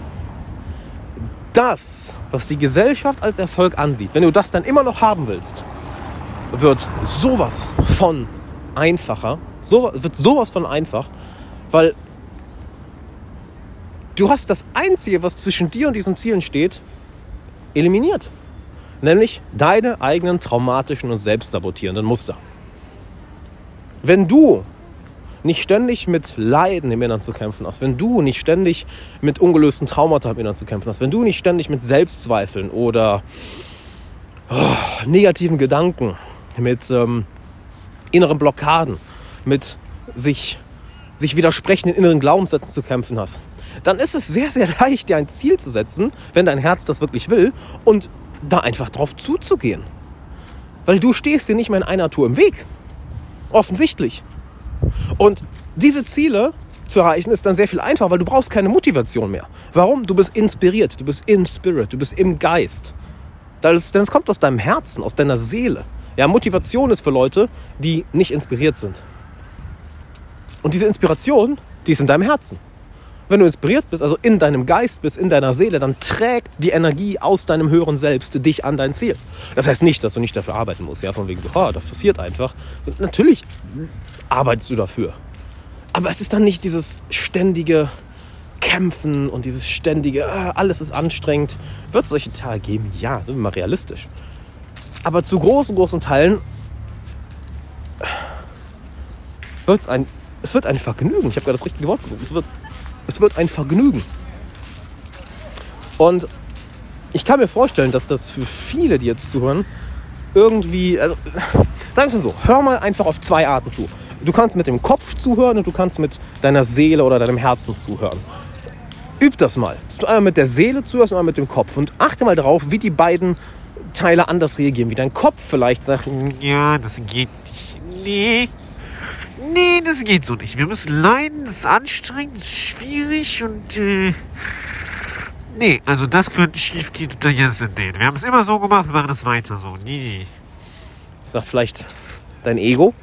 Das, was die Gesellschaft als Erfolg ansieht, wenn du das dann immer noch haben willst, wird sowas von einfacher, so, wird sowas von einfach, weil du hast das Einzige, was zwischen dir und diesen Zielen steht, eliminiert. Nämlich deine eigenen traumatischen und selbstsabotierenden Muster. Wenn du nicht ständig mit Leiden im Innern zu kämpfen hast, wenn du nicht ständig mit ungelösten Traumata im Innern zu kämpfen hast, wenn du nicht ständig mit Selbstzweifeln oder oh, negativen Gedanken, mit ähm, inneren Blockaden, mit sich, sich widersprechenden inneren Glaubenssätzen zu kämpfen hast, dann ist es sehr, sehr leicht, dir ein Ziel zu setzen, wenn dein Herz das wirklich will und da einfach drauf zuzugehen. Weil du stehst dir nicht mehr in einer Tour im Weg. Offensichtlich. Und diese Ziele zu erreichen ist dann sehr viel einfacher, weil du brauchst keine Motivation mehr. Warum? Du bist inspiriert, du bist im Spirit, du bist im Geist. Das, denn es kommt aus deinem Herzen, aus deiner Seele. Ja, Motivation ist für Leute, die nicht inspiriert sind. Und diese Inspiration, die ist in deinem Herzen. Wenn du inspiriert bist, also in deinem Geist bist, in deiner Seele, dann trägt die Energie aus deinem höheren Selbst dich an dein Ziel. Das heißt nicht, dass du nicht dafür arbeiten musst, ja, von wegen, oh, das passiert einfach. Natürlich arbeitest du dafür. Aber es ist dann nicht dieses ständige Kämpfen und dieses ständige, ah, alles ist anstrengend. Wird es solche Tage geben? Ja, sind wir mal realistisch. Aber zu großen, großen Teilen wird es ein, es wird ein Vergnügen. Ich habe gerade das richtige Wort gesucht. Es wird, es wird ein Vergnügen. Und ich kann mir vorstellen, dass das für viele, die jetzt zuhören, irgendwie, also sagen wir es mal so, hör mal einfach auf zwei Arten zu. Du kannst mit dem Kopf zuhören und du kannst mit deiner Seele oder deinem Herzen zuhören. Üb das mal. Dass du einmal mit der Seele zuhörst und einmal mit dem Kopf. Und achte mal darauf, wie die beiden Teile anders reagieren. Wie dein Kopf vielleicht sagt, Ja, das geht nicht. Nee, das geht so nicht. Wir müssen leiden, das ist anstrengend, das ist schwierig und äh, Nee, also das könnte schief gehen und jetzt nee. Wir haben es immer so gemacht, wir machen das weiter so. Nee. sagt vielleicht dein Ego.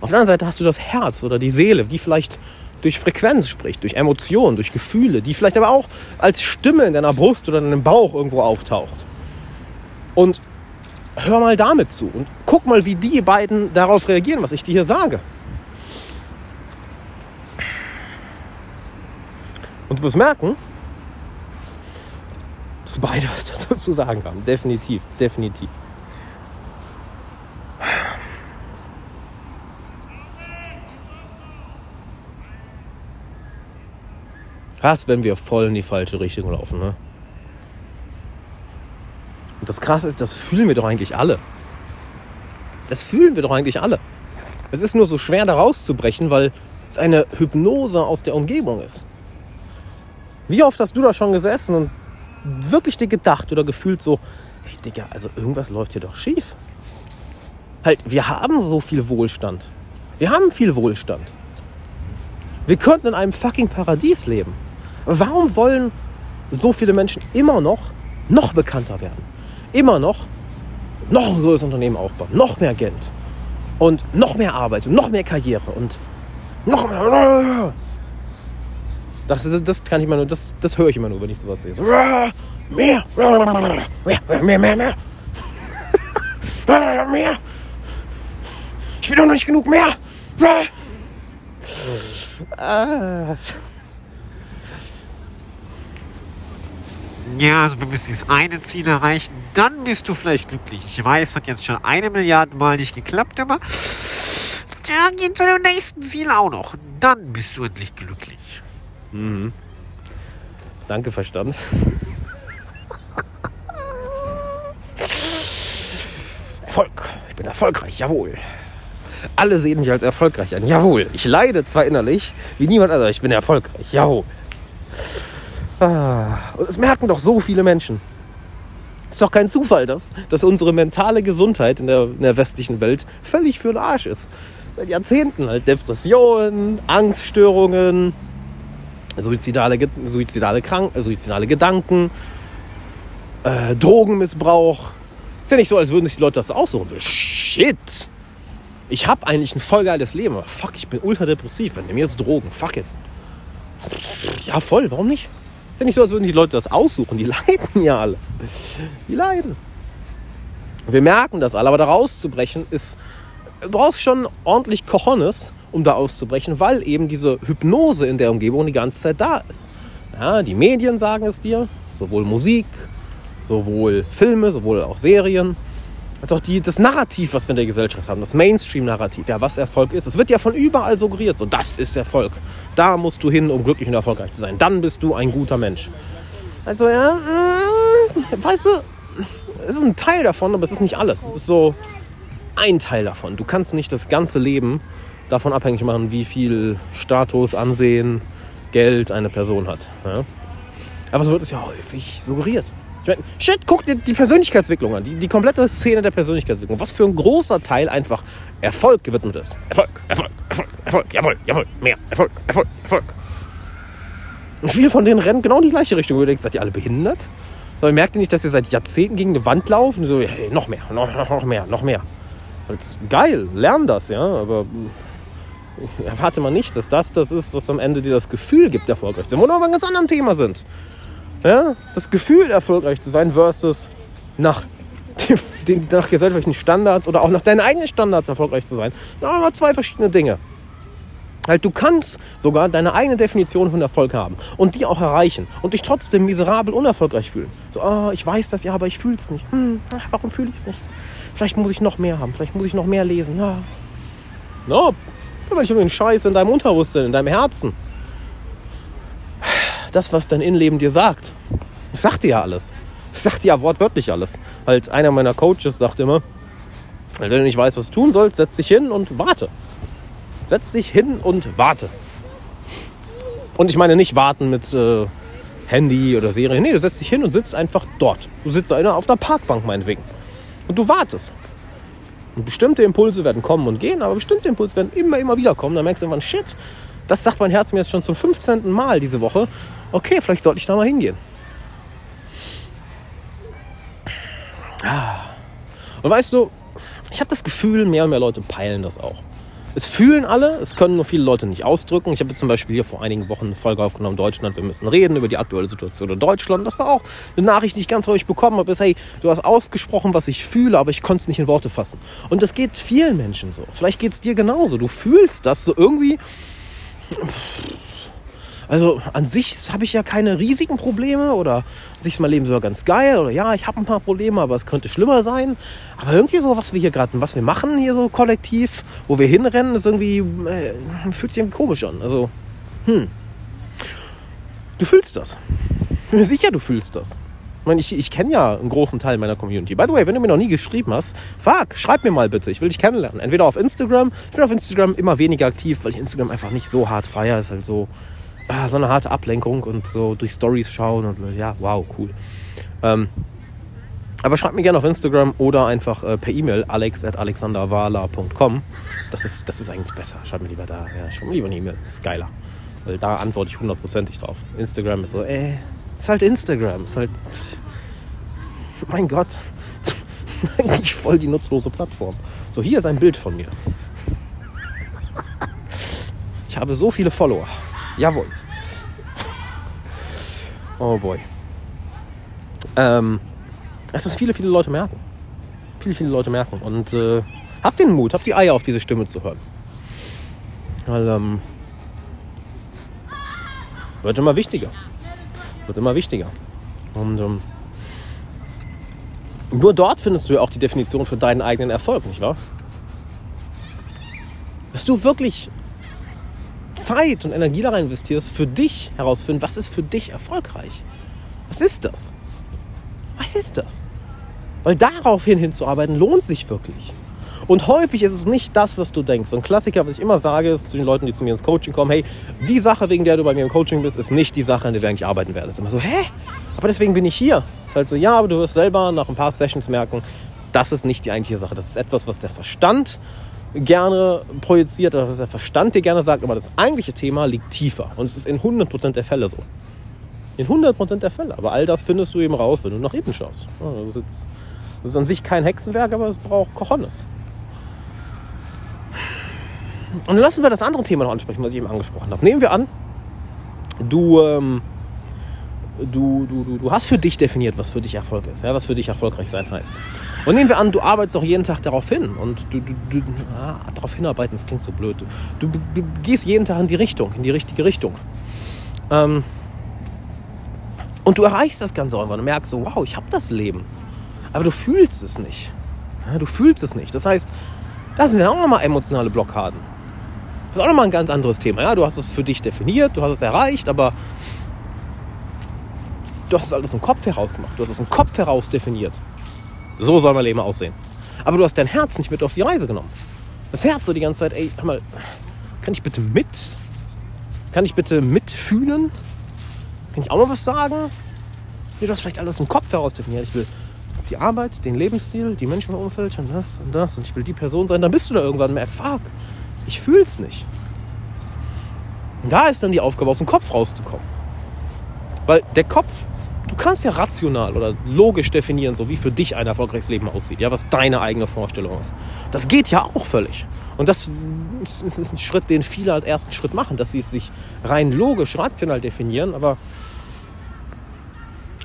Auf der anderen Seite hast du das Herz oder die Seele, die vielleicht durch Frequenz spricht, durch Emotionen, durch Gefühle, die vielleicht aber auch als Stimme in deiner Brust oder in deinem Bauch irgendwo auftaucht. Und hör mal damit zu und guck mal, wie die beiden darauf reagieren, was ich dir hier sage. Und du wirst merken, dass beide was dazu zu sagen haben. Definitiv, definitiv. Krass, wenn wir voll in die falsche Richtung laufen. Ne? Und das Krasse ist, das fühlen wir doch eigentlich alle. Das fühlen wir doch eigentlich alle. Es ist nur so schwer, da rauszubrechen, weil es eine Hypnose aus der Umgebung ist. Wie oft hast du da schon gesessen und wirklich dir gedacht oder gefühlt so, hey Digga, also irgendwas läuft hier doch schief. Halt, wir haben so viel Wohlstand. Wir haben viel Wohlstand. Wir könnten in einem fucking Paradies leben. Warum wollen so viele Menschen immer noch noch bekannter werden? Immer noch noch ein größeres Unternehmen aufbauen, noch mehr Geld und noch mehr Arbeit und noch mehr Karriere und noch mehr. Das, das, das kann ich immer nur, das, das höre ich immer nur, wenn ich sowas sehe. So, mehr, mehr, mehr, mehr, mehr. mehr. Ich will doch noch nicht genug mehr. Ah. Ja, also wenn wir dieses eine Ziel erreichen, dann bist du vielleicht glücklich. Ich weiß, es hat jetzt schon eine Milliarde Mal nicht geklappt, aber ja, geht zu dem nächsten Ziel auch noch. Dann bist du endlich glücklich. Danke, Verstand. Erfolg. Ich bin erfolgreich, jawohl. Alle sehen mich als erfolgreich an, jawohl. Ich leide zwar innerlich, wie niemand anderes, aber ich bin erfolgreich, jawohl. Ah, und es merken doch so viele Menschen. Ist doch kein Zufall, dass, dass unsere mentale Gesundheit in der, in der westlichen Welt völlig für den Arsch ist. Seit Jahrzehnten halt Depressionen, Angststörungen, suizidale, suizidale, Krank suizidale Gedanken, äh, Drogenmissbrauch. Ist ja nicht so, als würden sich die Leute das aussuchen. Shit! Ich habe eigentlich ein voll geiles Leben, aber fuck, ich bin ultra depressiv. Wenn mir jetzt Drogen, fuck it. Ja, voll, warum nicht? Ist ja nicht so, als würden die Leute das aussuchen. Die leiden ja alle. Die leiden. Wir merken das alle, aber da rauszubrechen ist, du brauchst schon ordentlich Cojones, um da auszubrechen, weil eben diese Hypnose in der Umgebung die ganze Zeit da ist. Ja, die Medien sagen es dir, sowohl Musik, sowohl Filme, sowohl auch Serien, als auch die, das Narrativ, was wir in der Gesellschaft haben, das Mainstream-Narrativ, ja, was Erfolg ist. Es wird ja von überall suggeriert, so das ist Erfolg. Da musst du hin, um glücklich und erfolgreich zu sein. Dann bist du ein guter Mensch. Also ja, mm, weißt du, es ist ein Teil davon, aber es ist nicht alles. Es ist so ein Teil davon. Du kannst nicht das ganze Leben davon abhängig machen, wie viel Status, Ansehen, Geld eine Person hat. Ja? Aber so wird es ja häufig suggeriert. Ich meine, shit, guck dir die Persönlichkeitsentwicklung an. Die, die komplette Szene der Persönlichkeitsentwicklung. Was für ein großer Teil einfach Erfolg gewidmet ist. Erfolg, Erfolg, Erfolg, Erfolg, jawohl, jawohl, mehr, Erfolg, Erfolg, Erfolg. Und viele von denen rennen genau in die gleiche Richtung. Du denkst, seid ihr alle behindert? Aber merkt ihr nicht, dass ihr seit Jahrzehnten gegen eine Wand lauft? Und so, hey, noch mehr, noch, noch mehr, noch mehr. Und geil, lern das, ja. Aber erwarte mal nicht, dass das das ist, was am Ende dir das Gefühl gibt, erfolgreich zu sein. Oder wir ein ganz anderes Thema sind. Ja? Das Gefühl, erfolgreich zu sein versus nach, den, nach gesellschaftlichen Standards oder auch nach deinen eigenen Standards erfolgreich zu sein. Da haben wir zwei verschiedene Dinge. Halt, du kannst sogar deine eigene Definition von Erfolg haben und die auch erreichen und dich trotzdem miserabel unerfolgreich fühlen. So, oh, ich weiß das ja, aber ich fühle es nicht. Hm, warum fühle ich es nicht? Vielleicht muss ich noch mehr haben, vielleicht muss ich noch mehr lesen. Ja. No, weil ich irgendwie einen Scheiß in deinem Unterbewusstsein, in deinem Herzen. Das, was dein Innenleben dir sagt. Ich sag dir ja alles. Ich sag dir ja wortwörtlich alles. Halt, einer meiner Coaches sagt immer, wenn du nicht weißt, was du tun sollst, setz dich hin und warte. Setz dich hin und warte. Und ich meine nicht warten mit äh, Handy oder Serie. Nee, du setzt dich hin und sitzt einfach dort. Du sitzt auf der Parkbank meinetwegen. Und du wartest. Und bestimmte Impulse werden kommen und gehen, aber bestimmte Impulse werden immer, immer wieder kommen. Dann merkst du irgendwann, shit, das sagt mein Herz mir jetzt schon zum 15. Mal diese Woche. Okay, vielleicht sollte ich da mal hingehen. Ah. Und weißt du, ich habe das Gefühl, mehr und mehr Leute peilen das auch. Es fühlen alle, es können nur viele Leute nicht ausdrücken. Ich habe zum Beispiel hier vor einigen Wochen eine Folge aufgenommen, Deutschland, wir müssen reden über die aktuelle Situation in Deutschland. Das war auch eine Nachricht, die ich ganz häufig bekommen habe, hey, du hast ausgesprochen, was ich fühle, aber ich konnte es nicht in Worte fassen. Und das geht vielen Menschen so. Vielleicht geht es dir genauso. Du fühlst das so irgendwie also an sich habe ich ja keine riesigen Probleme oder an sich ist mein Leben sogar ganz geil oder ja, ich habe ein paar Probleme, aber es könnte schlimmer sein. Aber irgendwie so, was wir hier gerade, was wir machen hier so kollektiv, wo wir hinrennen, ist irgendwie, äh, fühlt sich irgendwie komisch an. Also, hm. Du fühlst das. Ich bin mir sicher, du fühlst das. Ich meine, ich, ich kenne ja einen großen Teil meiner Community. By the way, wenn du mir noch nie geschrieben hast, fuck, schreib mir mal bitte. Ich will dich kennenlernen. Entweder auf Instagram. Ich bin auf Instagram immer weniger aktiv, weil ich Instagram einfach nicht so hart feiere. Ist halt so, ah, so eine harte Ablenkung und so durch Stories schauen und ja, wow, cool. Ähm, aber schreibt mir gerne auf Instagram oder einfach äh, per E-Mail alex.alexanderwala.com. Das ist, das ist eigentlich besser. Schreibt mir lieber da. Ja, schreibt mir lieber eine E-Mail. Ist geiler. Weil da antworte ich hundertprozentig drauf. Instagram ist so, äh, ist halt Instagram. Ist halt. Mein Gott. eigentlich voll die nutzlose Plattform. So, hier ist ein Bild von mir. Ich habe so viele Follower. Jawohl. Oh boy. Ähm, es ist viele, viele Leute merken. Viele, viele Leute merken. Und äh, habt den Mut, habt die Eier auf diese Stimme zu hören. Weil, ähm, wird immer wichtiger. Wird immer wichtiger. Und ähm, nur dort findest du ja auch die Definition für deinen eigenen Erfolg, nicht wahr? Dass du wirklich Zeit und Energie da rein investierst, für dich herausfinden, was ist für dich erfolgreich. Was ist das? Was ist das? Weil daraufhin hinzuarbeiten lohnt sich wirklich. Und häufig ist es nicht das, was du denkst. Ein Klassiker, was ich immer sage, ist zu den Leuten, die zu mir ins Coaching kommen, hey, die Sache, wegen der du bei mir im Coaching bist, ist nicht die Sache, an der wir eigentlich arbeiten werden. Das ist immer so, hä? Aber deswegen bin ich hier. Ist halt so, ja, aber du wirst selber nach ein paar Sessions merken, das ist nicht die eigentliche Sache. Das ist etwas, was der Verstand gerne projiziert oder was der Verstand dir gerne sagt, aber das eigentliche Thema liegt tiefer. Und es ist in 100% der Fälle so. In 100% der Fälle. Aber all das findest du eben raus, wenn du nach eben schaust. Das ist, das ist an sich kein Hexenwerk, aber es braucht Cojones. Und dann lassen wir das andere Thema noch ansprechen, was ich eben angesprochen habe. Nehmen wir an, du ähm, du, du, du, du hast für dich definiert, was für dich Erfolg ist, ja, was für dich erfolgreich sein heißt. Und nehmen wir an, du arbeitest auch jeden Tag darauf hin und du, du, du ah, darauf hinarbeiten, das klingt so blöd. Du, du, gehst jeden Tag in die Richtung, in die richtige Richtung. Ähm, und du erreichst das Ganze irgendwann und merkst so, wow, ich habe das Leben. Aber du fühlst es nicht. Ja, du fühlst es nicht. Das heißt, das sind ja auch nochmal emotionale Blockaden. Das ist auch nochmal ein ganz anderes Thema. Ja, du hast es für dich definiert, du hast es erreicht, aber Du hast das alles im Kopf heraus gemacht. Du hast es im Kopf heraus definiert. So soll mein Leben aussehen. Aber du hast dein Herz nicht mit auf die Reise genommen. Das Herz so die ganze Zeit, ey, hör mal, kann ich bitte mit? Kann ich bitte mitfühlen? Kann ich auch mal was sagen? Nee, du hast vielleicht alles im Kopf heraus definiert. Ich will die Arbeit, den Lebensstil, die Menschen im Umfeld und das und das und ich will die Person sein. Dann bist du da irgendwann und merkst, fuck, ich fühl's nicht. Und da ist dann die Aufgabe, aus dem Kopf rauszukommen. Weil der Kopf, du kannst ja rational oder logisch definieren, so wie für dich ein erfolgreiches Leben aussieht, ja, was deine eigene Vorstellung ist. Das geht ja auch völlig. Und das ist ein Schritt, den viele als ersten Schritt machen, dass sie es sich rein logisch, rational definieren, aber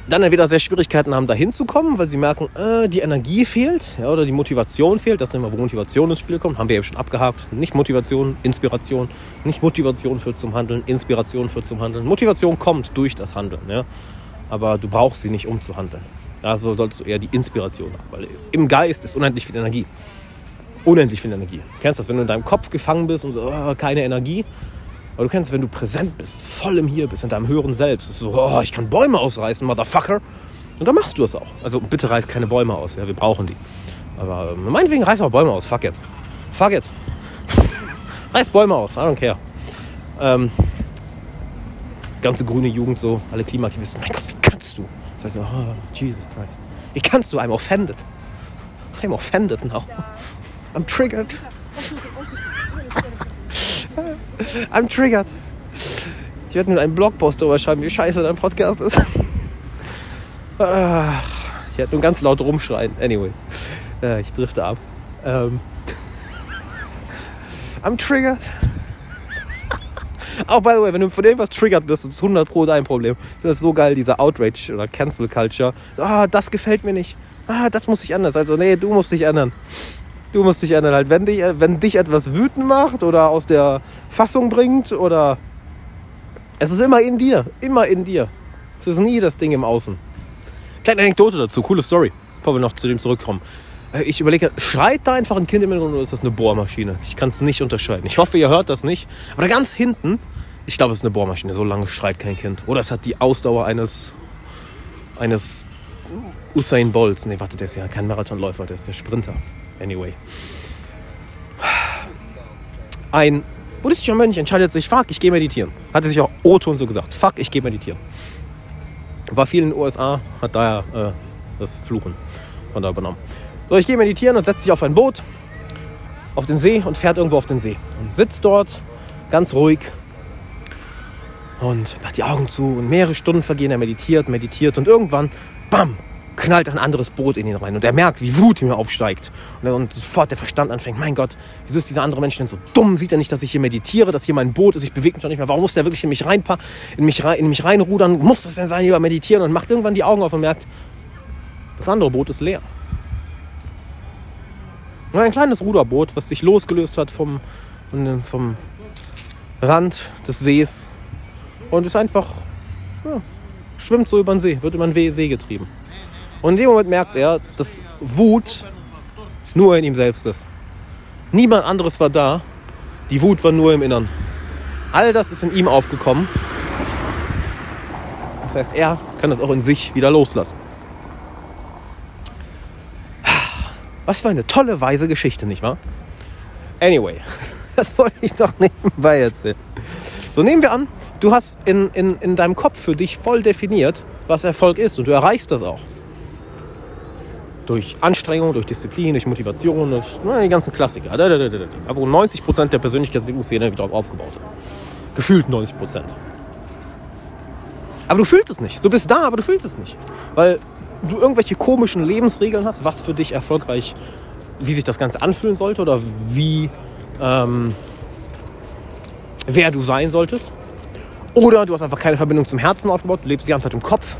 dann entweder sehr Schwierigkeiten haben, da hinzukommen, weil sie merken, äh, die Energie fehlt ja, oder die Motivation fehlt. Das ist immer, wo Motivation ins Spiel kommt. Haben wir eben schon abgehakt. Nicht Motivation, Inspiration. Nicht Motivation führt zum Handeln, Inspiration führt zum Handeln. Motivation kommt durch das Handeln. Ja? Aber du brauchst sie nicht, um zu handeln. Also sollst du eher die Inspiration haben. Weil im Geist ist unendlich viel Energie. Unendlich viel Energie. Du kennst das, wenn du in deinem Kopf gefangen bist und so, oh, keine Energie. Aber du kennst, wenn du präsent bist, voll im Hier bist, in deinem höheren Selbst, ist so, oh, ich kann Bäume ausreißen, Motherfucker. Und dann machst du es auch. Also bitte reiß keine Bäume aus, ja, wir brauchen die. Aber ähm, meinetwegen reiß auch Bäume aus, fuck it. Fuck it. reiß Bäume aus, I don't care. Ähm, ganze grüne Jugend so, alle Klimaaktivisten, mein Gott, kannst du? Heißt so, oh, Jesus Christ. Wie kannst du? I'm offended. I'm offended now. I'm triggered. I'm triggered. Ich werde mit einem Blogpost darüber schreiben, wie scheiße dein Podcast ist. Ah, Ich werde nur ganz laut rumschreien. Anyway, äh, ich drifte ab. Ähm, I'm triggered. Auch by the way, wenn du von irgendwas triggert bist, ist 100 Pro dein Problem. Das so geil, diese Outrage oder Cancel Culture. Ah, das gefällt mir nicht. Ah, das muss ich anders. Also, nee, du musst dich ändern. Du musst dich ändern. Halt, wenn, dich, wenn dich etwas wütend macht oder aus der Fassung bringt oder. Es ist immer in dir. Immer in dir. Es ist nie das Ding im Außen. Kleine Anekdote dazu. Coole Story. Bevor wir noch zu dem zurückkommen. Äh, Ich überlege, schreit da einfach ein Kind im Hintergrund oder ist das eine Bohrmaschine? Ich kann es nicht unterscheiden. Ich hoffe, ihr hört das nicht. Aber da ganz hinten, ich glaube, es ist eine Bohrmaschine. So lange schreit kein Kind. Oder es hat die Ausdauer eines, eines Usain Bolts. Nee, warte, der ist ja kein Marathonläufer, der ist der Sprinter. Anyway. Ein buddhistischer Mönch entscheidet sich, fuck, ich gehe meditieren. Hatte sich auch O-Ton so gesagt. Fuck, ich gehe meditieren. War viel in den USA, hat daher äh, das Fluchen von da übernommen. So, ich gehe meditieren und setze sich auf ein Boot auf den See und fährt irgendwo auf den See. Und sitzt dort ganz ruhig und macht die Augen zu und mehrere Stunden vergehen. Er meditiert, meditiert und irgendwann, bam, knallt ein anderes Boot in ihn rein. Und er merkt, wie Wut in ihm aufsteigt. Und, und sofort der Verstand anfängt, mein Gott, wieso ist dieser andere Mensch denn so dumm? Sieht er nicht, dass ich hier meditiere, dass hier mein Boot ist, ich bewege mich doch nicht mehr. Warum muss der wirklich in mich, reinpa in mich, rein, in mich reinrudern? Muss das denn sein, hier meditieren? Und macht irgendwann die Augen auf und merkt, das andere Boot ist leer. Nur ein kleines Ruderboot, was sich losgelöst hat vom, vom Rand des Sees und ist einfach, ja, schwimmt so über den See, wird über den See getrieben. Und in dem Moment merkt er, dass Wut nur in ihm selbst ist. Niemand anderes war da, die Wut war nur im Innern. All das ist in ihm aufgekommen. Das heißt, er kann das auch in sich wieder loslassen. Was für eine tolle, weise Geschichte, nicht wahr? Anyway, das wollte ich doch nebenbei erzählen. So nehmen wir an, du hast in, in, in deinem Kopf für dich voll definiert, was Erfolg ist und du erreichst das auch. Durch Anstrengung, durch Disziplin, durch Motivation, durch na, die ganzen Klassiker. Da, da, da, da, wo 90% der Persönlichkeitsentwicklungsszene darauf aufgebaut ist. Gefühlt 90%. Aber du fühlst es nicht. Du bist da, aber du fühlst es nicht. Weil du irgendwelche komischen Lebensregeln hast, was für dich erfolgreich, wie sich das Ganze anfühlen sollte oder wie, ähm, wer du sein solltest. Oder du hast einfach keine Verbindung zum Herzen aufgebaut, du lebst die ganze Zeit im Kopf.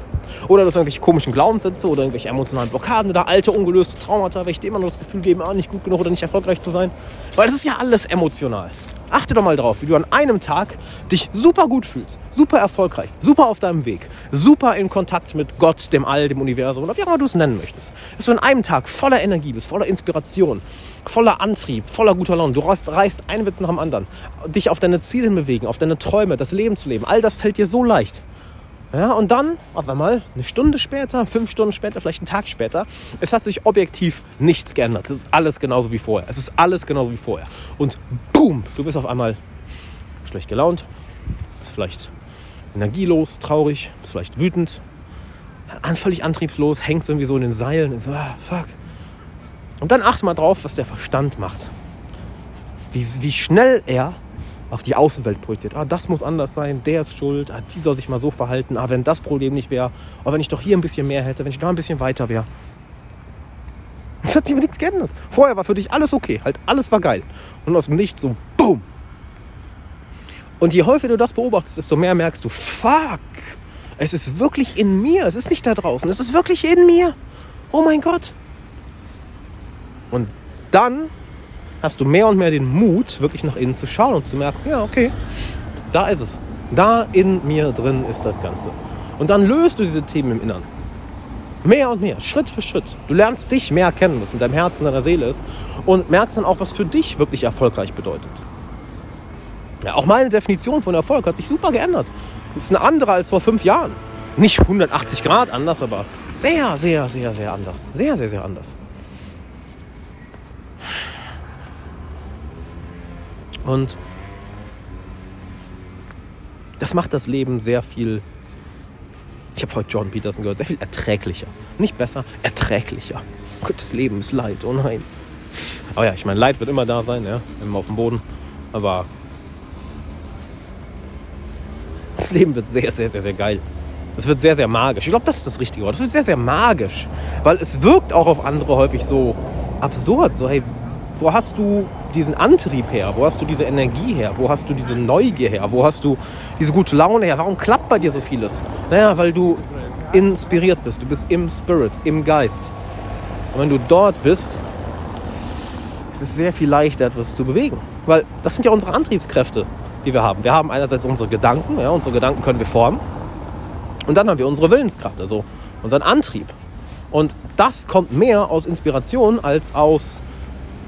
Oder du hast irgendwelche komischen Glaubenssätze oder irgendwelche emotionalen Blockaden oder alte, ungelöste Traumata, welche dir immer nur das Gefühl geben, ah, nicht gut genug oder nicht erfolgreich zu sein. Weil das ist ja alles emotional. Achte doch mal drauf, wie du an einem Tag dich super gut fühlst, super erfolgreich, super auf deinem Weg, super in Kontakt mit Gott, dem All, dem Universum oder wie auch immer du es nennen möchtest. Dass du an einem Tag voller Energie bist, voller Inspiration, voller Antrieb, voller guter Laune. Du reißt, reißt einen Witz nach dem anderen. Dich auf deine Ziele hinbewegen, auf deine Träume, das Leben zu leben. All das fällt dir so leicht. Ja, und dann, auf einmal, eine Stunde später, fünf Stunden später, vielleicht einen Tag später, es hat sich objektiv nichts geändert. Es ist alles genauso wie vorher. Es ist alles genauso wie vorher. Und boom, du bist auf einmal schlecht gelaunt, bist vielleicht energielos, traurig, bist vielleicht wütend. völlig antriebslos, hängst irgendwie so in den Seilen. Und ah, fuck. Und dann achte mal drauf, was der Verstand macht. Wie, wie schnell er auf die Außenwelt projiziert. Ah, das muss anders sein, der ist schuld, ah, die soll sich mal so verhalten. Ah, wenn das Problem nicht wäre, ah, wenn ich doch hier ein bisschen mehr hätte, wenn ich da ein bisschen weiter wäre. Es hat sich nichts geändert. Vorher war für dich alles okay, halt alles war geil. Und aus dem Nichts so, boom. Und je häufiger du das beobachtest, desto mehr merkst du, fuck, es ist wirklich in mir, es ist nicht da draußen, es ist wirklich in mir. Oh mein Gott. Und dann hast du mehr und mehr den Mut, wirklich nach innen zu schauen und zu merken, ja, okay, da ist es. Da in mir drin ist das Ganze. Und dann löst du diese Themen im Innern. Mehr und mehr, Schritt für Schritt. Du lernst dich mehr kennen, was in deinem Herzen, in deiner Seele ist und merkst dann auch, was für dich wirklich erfolgreich bedeutet. Ja, auch meine Definition von Erfolg hat sich super geändert. Das ist eine andere als vor fünf Jahren. Nicht 180 Grad anders, aber sehr, sehr, sehr, sehr anders. Sehr, sehr, sehr anders. Und das macht das Leben sehr viel, ich habe heute John Peterson gehört, sehr viel erträglicher. Nicht besser, erträglicher. Gott, das Leben ist Leid, oh nein. Aber ja, ich meine, Leid wird immer da sein, ja, immer auf dem Boden. Aber das Leben wird sehr, sehr, sehr, sehr geil. Es wird sehr, sehr magisch. Ich glaube, das ist das richtige Wort. Es wird sehr, sehr magisch. Weil es wirkt auch auf andere häufig so absurd. So, hey, wo hast du diesen Antrieb her? Wo hast du diese Energie her? Wo hast du diese Neugier her? Wo hast du diese gute Laune her? Warum klappt bei dir so vieles? Naja, weil du inspiriert bist. Du bist im Spirit, im Geist. Und wenn du dort bist, ist es sehr viel leichter, etwas zu bewegen. Weil das sind ja unsere Antriebskräfte, die wir haben. Wir haben einerseits unsere Gedanken, ja, unsere Gedanken können wir formen. Und dann haben wir unsere Willenskraft, also unseren Antrieb. Und das kommt mehr aus Inspiration als aus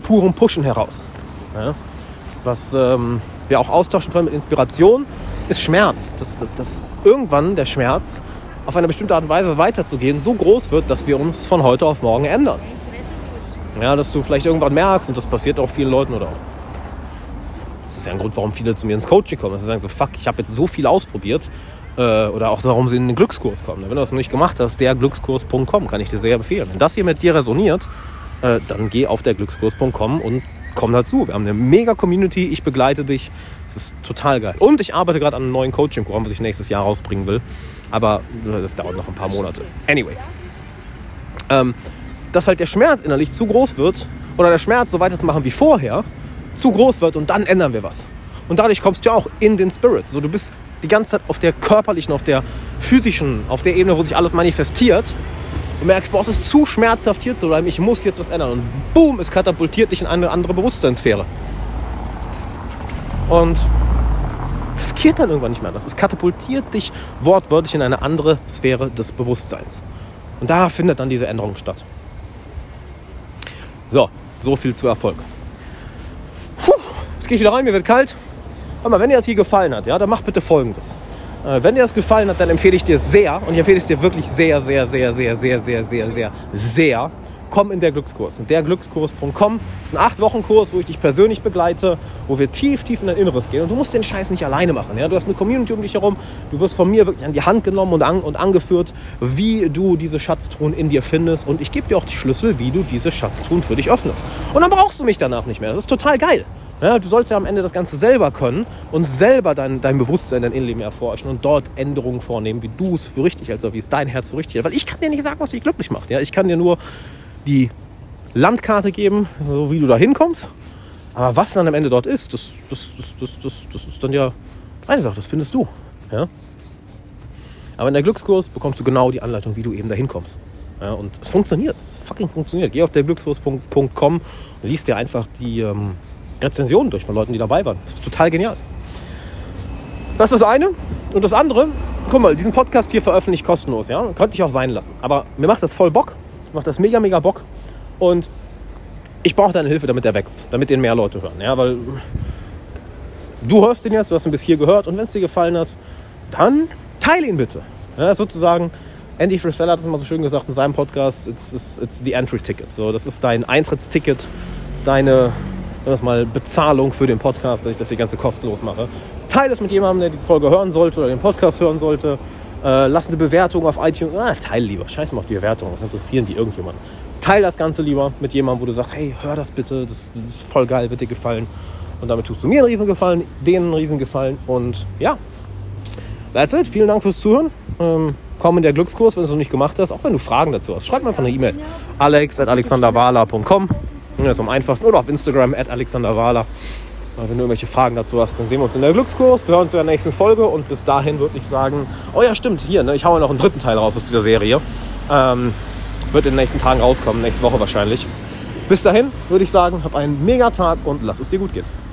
purem Pushen heraus. Ja? Was ähm, wir auch austauschen können mit Inspiration, ist Schmerz. Dass, dass, dass irgendwann der Schmerz auf eine bestimmte Art und Weise weiterzugehen so groß wird, dass wir uns von heute auf morgen ändern. Ja, dass du vielleicht irgendwann merkst, und das passiert auch vielen Leuten oder auch das ist ja ein Grund, warum viele zu mir ins Coaching kommen. Dass sie sagen so, fuck, ich habe jetzt so viel ausprobiert. Äh, oder auch warum sie in den Glückskurs kommen. Wenn du das noch nicht gemacht hast, derglückskurs.com kann ich dir sehr empfehlen. Wenn das hier mit dir resoniert, äh, dann geh auf derglückskurs.com und komm dazu. Wir haben eine mega Community, ich begleite dich. Es ist total geil. Und ich arbeite gerade an einem neuen Coaching-Programm, was ich nächstes Jahr rausbringen will. Aber äh, das dauert noch ein paar Monate. Anyway. Ähm, dass halt der Schmerz innerlich zu groß wird oder der Schmerz so weiterzumachen wie vorher zu groß wird und dann ändern wir was. Und dadurch kommst du ja auch in den Spirit. So, du bist die ganze Zeit auf der körperlichen, auf der physischen, auf der Ebene, wo sich alles manifestiert und merkst, boah, es ist zu schmerzhaft hier zu bleiben, ich muss jetzt was ändern. Und boom, es katapultiert dich in eine andere Bewusstseinssphäre. Und das geht dann irgendwann nicht mehr anders. Es katapultiert dich wortwörtlich in eine andere Sphäre des Bewusstseins. Und da findet dann diese Änderung statt. So, so viel zu Erfolg. Puh, jetzt gehe ich wieder rein, mir wird kalt. Aber wenn dir das hier gefallen hat, ja, dann mach bitte folgendes. Äh, wenn dir das gefallen hat, dann empfehle ich dir sehr, und ich empfehle es dir wirklich sehr, sehr, sehr, sehr, sehr, sehr, sehr, sehr, sehr, komm in der Glückskurs. Und derglückskurs.com ist ein acht Wochen Kurs, wo ich dich persönlich begleite, wo wir tief, tief in dein Inneres gehen. Und du musst den Scheiß nicht alleine machen. Ja? Du hast eine Community um dich herum. Du wirst von mir wirklich an die Hand genommen und, an, und angeführt, wie du diese Schatztruhen in dir findest. Und ich gebe dir auch die Schlüssel, wie du diese Schatztruhen für dich öffnest. Und dann brauchst du mich danach nicht mehr. Das ist total geil. Ja, du sollst ja am Ende das Ganze selber können und selber dein, dein Bewusstsein, dein Innenleben erforschen und dort Änderungen vornehmen, wie du es für richtig also wie es dein Herz für richtig hält. Weil ich kann dir nicht sagen, was dich glücklich macht. Ja? Ich kann dir nur die Landkarte geben, so wie du da hinkommst. Aber was dann am Ende dort ist, das, das, das, das, das, das ist dann ja eine Sache, das findest du. Ja? Aber in der Glückskurs bekommst du genau die Anleitung, wie du eben da hinkommst. Ja, und es funktioniert, es fucking funktioniert. Geh auf der glückskurs.com und liest dir einfach die, ähm, Rezensionen durch von Leuten, die dabei waren. Das ist total genial. Das ist das eine. Und das andere, guck mal, diesen Podcast hier veröffentlicht kostenlos, ja. Könnte ich auch sein lassen. Aber mir macht das voll Bock. Mir macht das mega, mega Bock. Und ich brauche deine Hilfe, damit er wächst, damit den mehr Leute hören. Ja, weil du hörst ihn jetzt, du hast ihn bis hier gehört und wenn es dir gefallen hat, dann teile ihn bitte. Ja, sozusagen, Andy Frisella hat es immer so schön gesagt in seinem Podcast, it's, it's, it's the entry ticket. So, das ist dein Eintrittsticket, deine das mal Bezahlung für den Podcast, dass ich das hier ganze kostenlos mache. Teile es mit jemandem, der diese Folge hören sollte oder den Podcast hören sollte. Äh, lass eine Bewertung auf iTunes. Ah, teil lieber. Scheiß mal auf die Bewertung. Was interessieren die irgendjemand? Teil das Ganze lieber mit jemandem, wo du sagst, hey, hör das bitte. Das, das ist voll geil, wird dir gefallen. Und damit tust du mir einen Riesengefallen, denen einen Riesengefallen. Und ja, that's it. Vielen Dank fürs Zuhören. Ähm, komm in der Glückskurs, wenn du es noch nicht gemacht hast. Auch wenn du Fragen dazu hast. Schreib mir einfach eine E-Mail. alex at alexanderwala.com. Das ist am einfachsten. Oder auf Instagram at alexanderwala. Wenn du irgendwelche Fragen dazu hast, dann sehen wir uns in der Glückskurs. Wir hören uns in der nächsten Folge. Und bis dahin würde ich sagen, oh ja, stimmt, hier, ne, ich haue noch einen dritten Teil raus aus dieser Serie. Ähm, wird in den nächsten Tagen rauskommen, nächste Woche wahrscheinlich. Bis dahin würde ich sagen, hab einen mega Tag und lass es dir gut gehen.